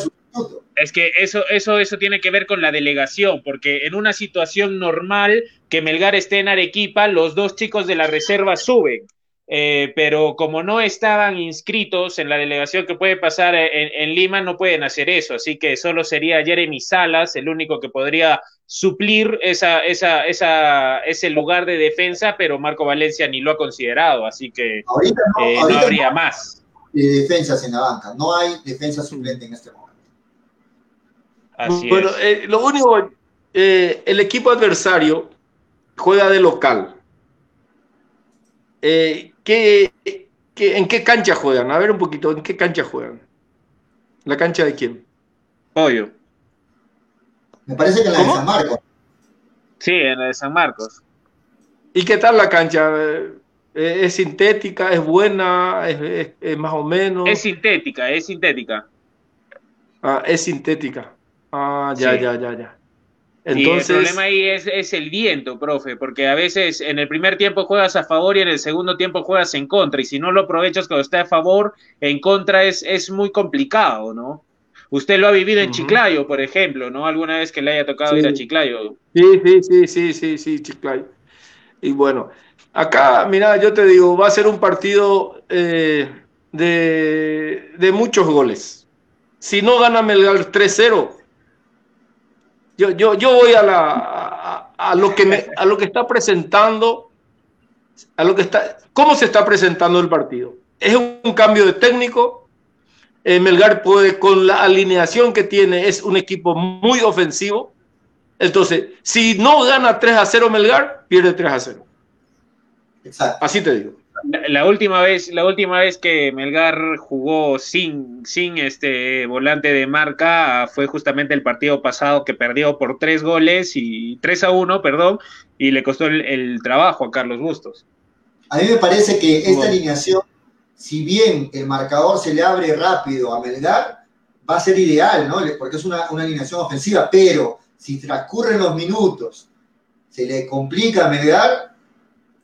Es que eso, eso, eso tiene que ver con la delegación, porque en una situación normal que Melgar esté en Arequipa, los dos chicos de la reserva suben. Eh, pero como no estaban inscritos en la delegación que puede pasar en, en Lima, no pueden hacer eso. Así que solo sería Jeremy Salas el único que podría suplir esa, esa, esa, ese lugar de defensa, pero Marco Valencia ni lo ha considerado. Así que Ahorita no, eh, no habría no más. defensas en la banca. No hay defensa suplente en este momento. Así bueno, es. eh, lo único, eh, el equipo adversario juega de local. Eh, ¿qué, qué- en qué cancha juegan? A ver un poquito, ¿en qué cancha juegan? ¿La cancha de quién? Obvio. Me parece que la de. San Marcos. Sí, en la de San Marcos. ¿Y qué tal la cancha? ¿Es sintética? ¿Es buena? ¿Es, es- es más o menos? Es sintética, es sintética. Ah, es sintética. Ah, ya, Sí. ya, ya, ya. y el Entonces, problema ahí es, es el viento, profe, porque a veces en el primer tiempo juegas a favor y en el segundo tiempo juegas en contra, y si no lo aprovechas cuando está a favor, en contra es, es muy complicado, ¿no? Usted lo ha vivido en. Chiclayo, por ejemplo, ¿no? Alguna vez que le haya tocado Sí. ir a Chiclayo. sí, sí, sí, sí, sí, sí, Chiclayo. Y bueno, acá, mira, yo te digo, va a ser un partido eh, de, de muchos goles. Si no gana Melgar 3-0, yo, yo, yo voy a, la, a, a lo que me, a lo que está presentando, a lo que está, cómo se está presentando el partido. Es un cambio de técnico. Eh, Melgar puede, con la alineación que tiene, es un equipo muy ofensivo. Entonces, si no gana 3 a 0 Melgar, pierde 3 a 0. Exacto. Así te digo. La, la última vez, la última vez que Melgar jugó sin, sin este volante de marca fue justamente el partido pasado que perdió por tres goles y 3 a 1, perdón, y le costó el, el trabajo a Carlos Bustos. A mí me parece que esta Bueno. alineación, si bien el marcador se le abre rápido a Melgar, va a ser ideal, ¿no? Porque es una, una alineación ofensiva, pero si transcurren los minutos, se le complica a Melgar,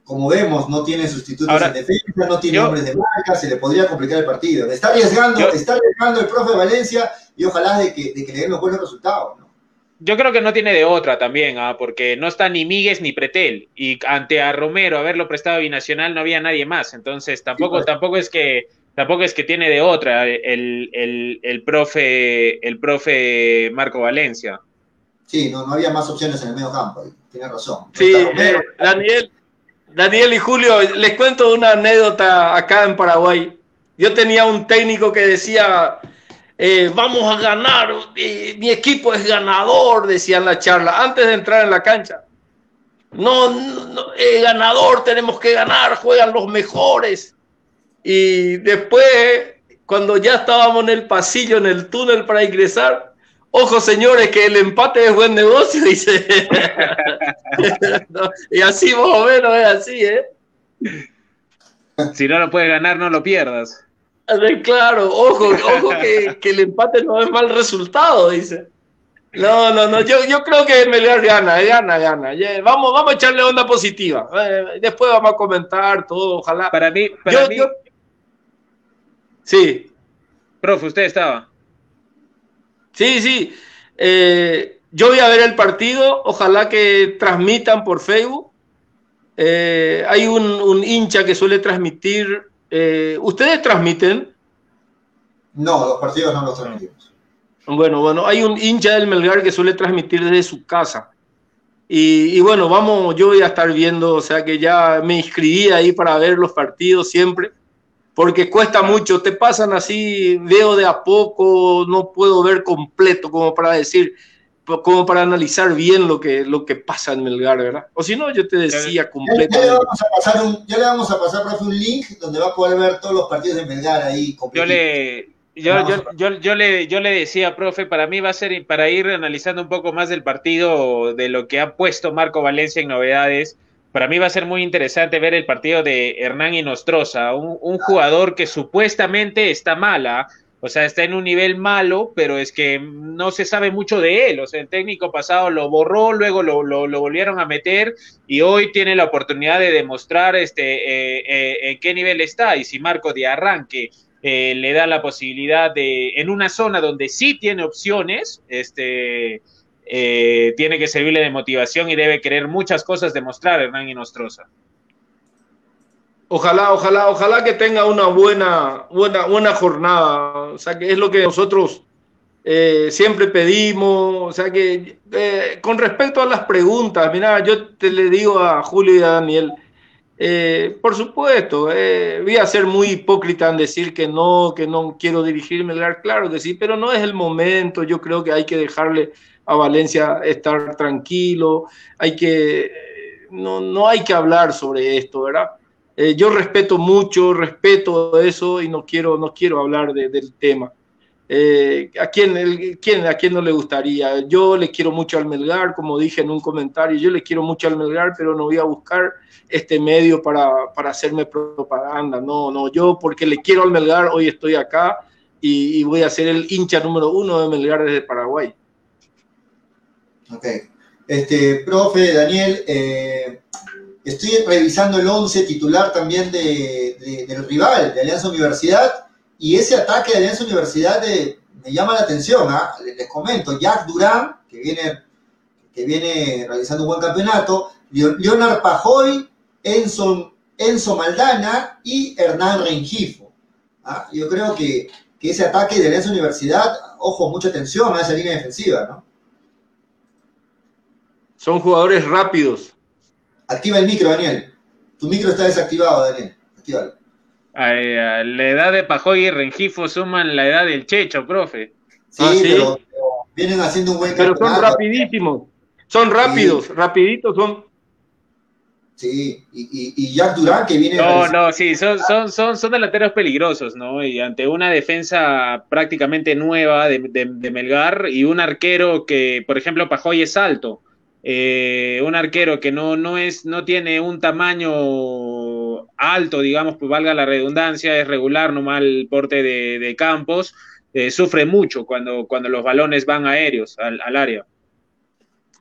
como vemos, no tiene sustitutos en defensa, no tiene hombres de marca, se le podría complicar el partido. Está arriesgando, está arriesgando el profe Valencia y ojalá de que, de que le den los buenos resultados. ¿no? Yo creo que no tiene de otra también, ¿ah? porque no está ni Míguez ni Pretel. Y ante a Romero haberlo prestado a Binacional no había nadie más. Entonces tampoco, pues. tampoco es que tampoco es que tiene de otra el, el, el, profe, el profe Marco Valencia. Sí, no, no había más opciones en el medio campo, tiene razón. Sí, eh, Daniel, Daniel y Julio, les cuento una anécdota acá en Paraguay. Yo tenía un técnico que decía, eh, vamos a ganar, mi equipo es ganador, decía en la charla, antes de entrar en la cancha. No, no ganador, tenemos que ganar, juegan los mejores. Y después, cuando ya estábamos en el pasillo, en el túnel para ingresar, Ojo, señores, que el empate es buen negocio, dice. y así más o menos es así, ¿eh? Si no lo puedes ganar, no lo pierdas. Claro, ojo, ojo que, el empate no es mal resultado, dice. No, no, no, yo, yo creo que Melgar gana, gana, gana. Vamos, vamos a echarle onda positiva. Eh, después vamos a comentar todo, ojalá. Para mí, para mí... Sí. Profe, usted estaba. Sí, sí. Eh, yo voy a ver el partido. Ojalá que transmitan por Facebook. Eh, hay un, hincha que suele transmitir. Eh, ¿Ustedes transmiten? No, los partidos no los transmitimos. Bueno, bueno, hay un hincha del Melgar que suele transmitir desde su casa. Y, y, bueno, vamos, yo voy a estar viendo, o sea que ya me inscribí ahí para ver los partidos siempre porque cuesta mucho, te pasan así, veo de a poco, no puedo ver completo como para decir, como para analizar bien lo que, lo que pasa en Melgar, ¿verdad? O si no, yo te decía completo. Ya, le vamos a pasar un, ya le vamos a pasar, profe, un link donde va a poder ver todos los partidos de Melgar ahí. Yo le, yo, yo, yo, yo, le, yo le decía, profe, para mí va a ser, para ir analizando un poco más del partido, de lo que ha puesto Marco Valencia en novedades, para mí va a ser muy interesante ver el partido de Hernán y Nostroza, un, jugador que supuestamente está mala, o sea, está en un nivel malo, pero es que no se sabe mucho de él. O sea, el técnico pasado lo borró, luego lo, lo, volvieron a meter y hoy tiene la oportunidad de demostrar este, eh, eh, en qué nivel está. Y si Marco de arranque eh, le da la posibilidad de, en una zona donde sí tiene opciones, este eh, tiene que servirle de motivación y debe querer muchas cosas demostrar Hernán Inostroza. Ojalá, ojalá, ojalá que tenga una buena, buena, buena jornada. O sea, que es lo que nosotros eh, siempre pedimos. O sea, que eh, con respecto a las preguntas, mira, yo te le digo a Julio y a Daniel, por supuesto, voy a ser muy hipócrita en decir que no, que no quiero dirigirme, claro que sí, pero no es el momento. Yo creo que hay que dejarle a Valencia estar tranquilo, hay que, no, no hay que hablar sobre esto, ¿verdad? Eh, yo respeto mucho, respeto eso y no quiero, no quiero hablar del tema. Eh, ¿a, quién, quién, ¿A quién no le gustaría? Yo le quiero mucho al Melgar, como dije en un comentario, yo le quiero mucho al Melgar, pero no voy a buscar este medio para, para hacerme propaganda. No, no, yo porque le quiero al Melgar, hoy estoy acá y, y voy a ser el hincha número uno de Melgar desde Paraguay. Ok. Este, profe, Daniel, eh, estoy revisando el 11 titular también de, del rival, de Alianza Universidad, y ese ataque de Alianza Universidad me llama la atención. ¿ah? Les, comento, Jack Durán, que viene, que viene realizando un buen campeonato, Leonard Pajoy, Enzo, Enzo Maldana y Hernán Rengifo. ¿ah? Yo creo que, que ese ataque de Alianza Universidad, ojo, mucha atención a esa línea defensiva, ¿no? Son jugadores rápidos. Activa el micro, Daniel. Tu micro está desactivado, Daniel. Actívalo. la edad de Pajoy y Rengifo suman la edad del Checho, profe. Sí, ah, Pero, vienen haciendo un buen Pero son rapidísimos. Son rápidos, rapiditos son. Sí, y, y, Jack Durán que viene. No, no, sí, son, son, son, son delanteros peligrosos, ¿no? Y ante una defensa prácticamente nueva de, de Melgar y un arquero que, por ejemplo, Pajoy es alto eh, un arquero que no, no, es, no tiene un tamaño alto, digamos, pues valga la redundancia, es regular nomás el porte de, campos, eh, sufre mucho cuando, cuando los balones van aéreos al, área.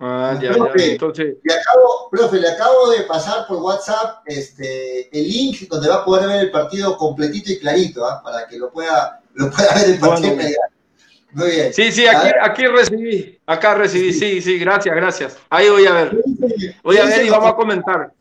Ah, ya, profe, ya. Entonces, Le acabo, profe, le acabo de pasar por WhatsApp este, el link donde va a poder ver el partido completito y clarito, ¿ah? para que lo pueda, lo pueda ver el partido. Bueno. Muy bien. sí, sí, aquí, aquí recibí, acá recibí, sí, sí, gracias, gracias. Ahí voy a ver, voy a ¿Qué ver y vamos a comentar.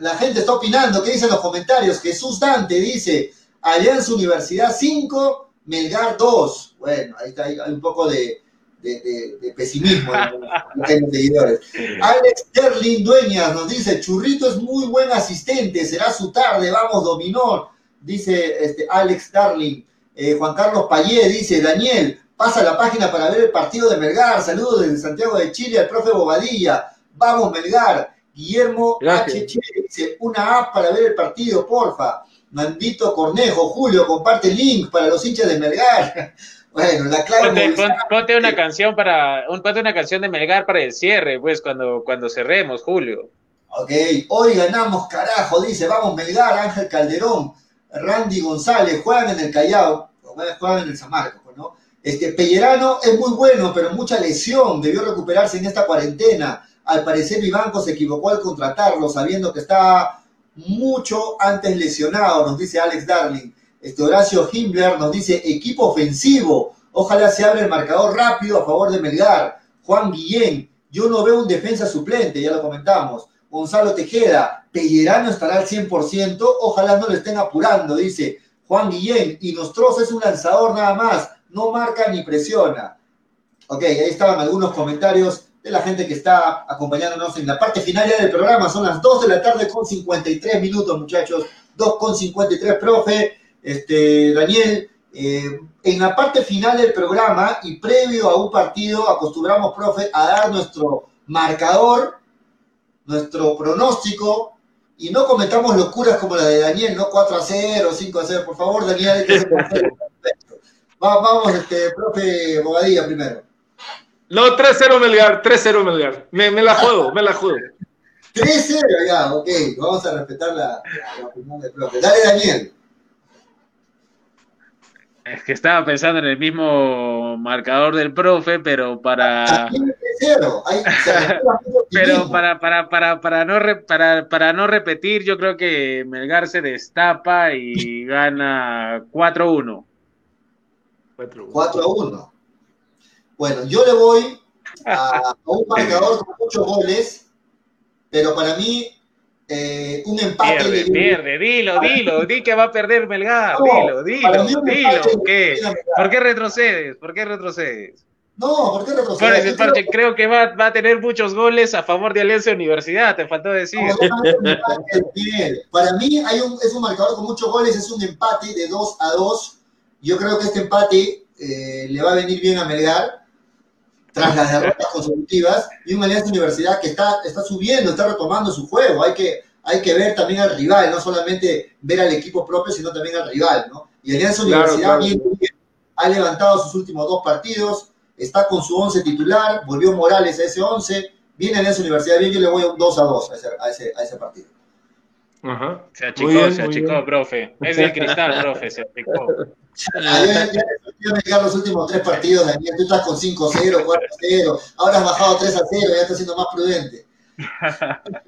La gente está opinando, ¿qué dicen los comentarios? Jesús Dante dice, Alianza Universidad 5, Melgar 2. Bueno, ahí está, hay un poco de, de- de- de pesimismo en los- en los seguidores. Alex Sterling Dueñas nos dice, Churrito es muy buen asistente, será su tarde, vamos, dominó, dice este, Alex Darling. Eh, Juan Carlos Payé dice, Daniel, pasa la página para ver el partido de Melgar, saludos desde Santiago de Chile al profe Bobadilla, vamos Melgar. Guillermo Gracias. HC dice, una app para ver el partido, porfa. Nandito Cornejo, Julio, comparte el link para los hinchas de Melgar. Bueno, la clave Ponte, pon- ponte una canción para, un, ponte una canción de Melgar para el cierre, pues, cuando, cuando cerremos, Julio. Ok, hoy ganamos, carajo, dice, vamos Melgar, Ángel Calderón, Randy González, juegan en el Callao, juegan en el San Marcos, pues, ¿no? Este, Pellerano es muy bueno, pero mucha lesión, debió recuperarse en esta cuarentena. Al parecer Vivanco se equivocó al contratarlo, sabiendo que estaba mucho antes lesionado, nos dice Alex Darling. Este Horacio Himmler nos dice equipo ofensivo, ojalá se abra el marcador rápido a favor de Melgar. Juan Guillén, yo no veo un defensa suplente, ya lo comentamos. Gonzalo Tejeda, Pellerano estará al 100%, ojalá no le estén apurando, dice Juan Guillén. Y Nostroza es un lanzador nada más, no marca ni presiona. Ok, ahí estaban algunos comentarios de la gente que está acompañándonos en la parte final ya del programa. Son las 2 de la tarde con 53 minutos, muchachos. 2 con 53, profe. Este, Daniel, eh, en la parte final del programa y previo a un partido, acostumbramos, profe, a dar nuestro marcador, nuestro pronóstico, y no cometamos locuras como la de Daniel, ¿no? 4 a 0, 5 a 0. Por favor, Daniel, hay que ser perfecto. Va- vamos, este, profe Bogadilla primero. No, 3-0 Melgar, 3-0 Melgar. Me, me la juego, me la juego. 3-0 ya, ok. Vamos a respetar la, la- la opinión del profe. Dale, Daniel. Es que estaba pensando en el mismo marcador del profe, pero para, También 3-0. Ahí se respeta mucho pero para, para, para, para no re- para, para no repetir, yo creo que Melgar se destapa y gana 4-1. 4 a 1. Bueno, yo le voy a, a un marcador con muchos goles, pero para mí eh, un empate. Pierde, le- pierde, dilo, dilo, di que va a perder Melgar, No, dilo, dilo, dilo, ¿qué? ¿Por qué retrocedes? ¿Por qué retrocedes? No, ¿por qué retroceder? ese parche, creo que va, va a tener muchos goles a favor de Alianza Universidad, te faltó decir. Para mí hay un, es un marcador con muchos goles, es un empate de 2 a 2. Yo creo que este empate eh, le va a venir bien a Melgar tras las derrotas consecutivas y una Alianza Universidad que está, está subiendo, está retomando su juego. Hay que, hay que ver también al rival, no solamente ver al equipo propio, sino también al rival. ¿no? Y Alianza Claro, Universidad claro. viene bien. ha levantado sus últimos dos partidos, está con su 11 titular, volvió Morales a ese 11, viene Alianza Universidad bien, yo le voy a un 2 a 2 a ese, a ese, a ese partido. Ajá. Se Muy achicó, bien, se muy achicó, bien. profe. Es el cristal, profe, se achicó. Ah, ya, ya, ya me llegaron los últimos tres partidos, Daniel. Tú estás con 5-0, 4-0. Ahora has bajado 3-0, ya estás siendo más prudente.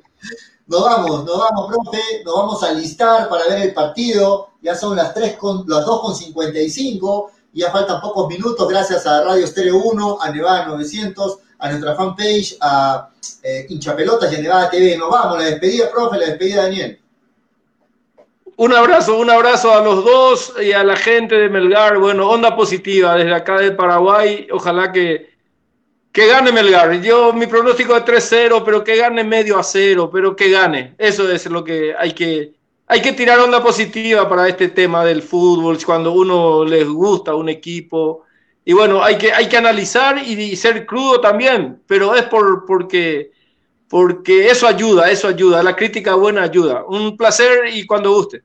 Nos vamos, nos vamos, profe. Nos vamos a listar para ver el partido. Ya son las, 3 con, las 2 con 55. Ya faltan pocos minutos gracias a Radio Estéreo 1, a Nevada 900, a nuestra fanpage, a eh, Hinchapelotas y a Nevada TV. Nos vamos, la despedida, profe, la despedida, Daniel. Un abrazo, un abrazo a los dos y a la gente de Melgar. Bueno, onda positiva desde acá de Paraguay. Ojalá que, que gane Melgar. Yo, mi pronóstico es 3-0, pero que gane medio a cero, pero que gane. Eso es lo que hay que, hay que tirar onda positiva para este tema del fútbol, cuando uno les gusta un equipo. Y bueno, hay que, hay que analizar y, ser crudo también, pero es por, porque, porque eso ayuda, eso ayuda. La crítica buena ayuda. Un placer y cuando guste.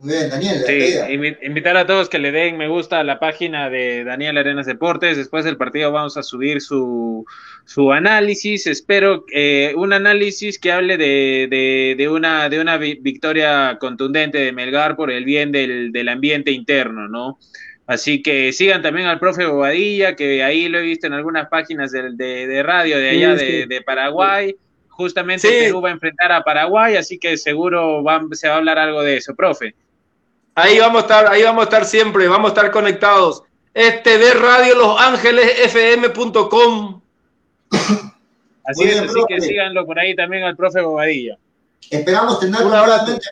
Muy bien, Daniel, Sí, invitar a todos que le den me gusta a la página de Daniel Arenas Deportes. Después del partido vamos a subir su, su análisis. Espero eh, un análisis que hable de, de, de una, de una vi- victoria contundente de Melgar por el bien del, del ambiente interno, ¿no? Así que sigan también al profe Bobadilla, que ahí lo he visto en algunas páginas de, de, radio de allá de, Paraguay. Justamente Perú va a enfrentar a Paraguay, así que seguro se va a hablar algo de eso, profe. Ahí vamos a estar, ahí vamos a estar siempre, vamos a estar conectados. Este de Radio Los Ángeles FM.com. Así es, así que síganlo por ahí también al profe Bobadilla. Esperamos tenerlo nuevamente,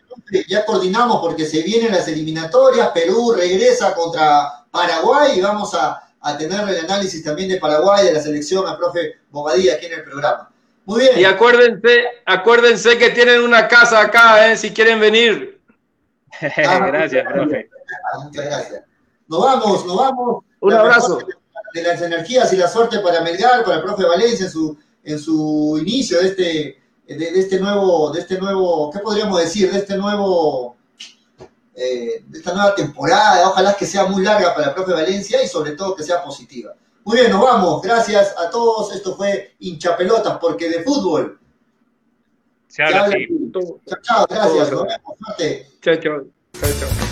ya coordinamos porque se vienen las eliminatorias, Perú regresa contra Paraguay y vamos a, tener el análisis también de Paraguay, de la selección, al profe Bobadilla aquí en el programa. Muy bien. Y acuérdense, acuérdense que tienen una casa acá, ¿eh? si quieren venir. Ah, gracias, profe. Muchas gracias. Nos vamos, nos vamos. Un abrazo. De las energías y la suerte para Melgar, para el profe Valencia en su, en su inicio de este de, este nuevo, de este nuevo, ¿qué podríamos decir? De este nuevo, eh, de esta nueva temporada. Ojalá que sea muy larga para el profe Valencia y sobre todo que sea positiva. Muy bien, nos vamos. Gracias a todos. Esto fue hinchapelotas, porque de fútbol. Se habla Chao, chao. Gracias. Nos vemos. Chao, chao. Chao, chao.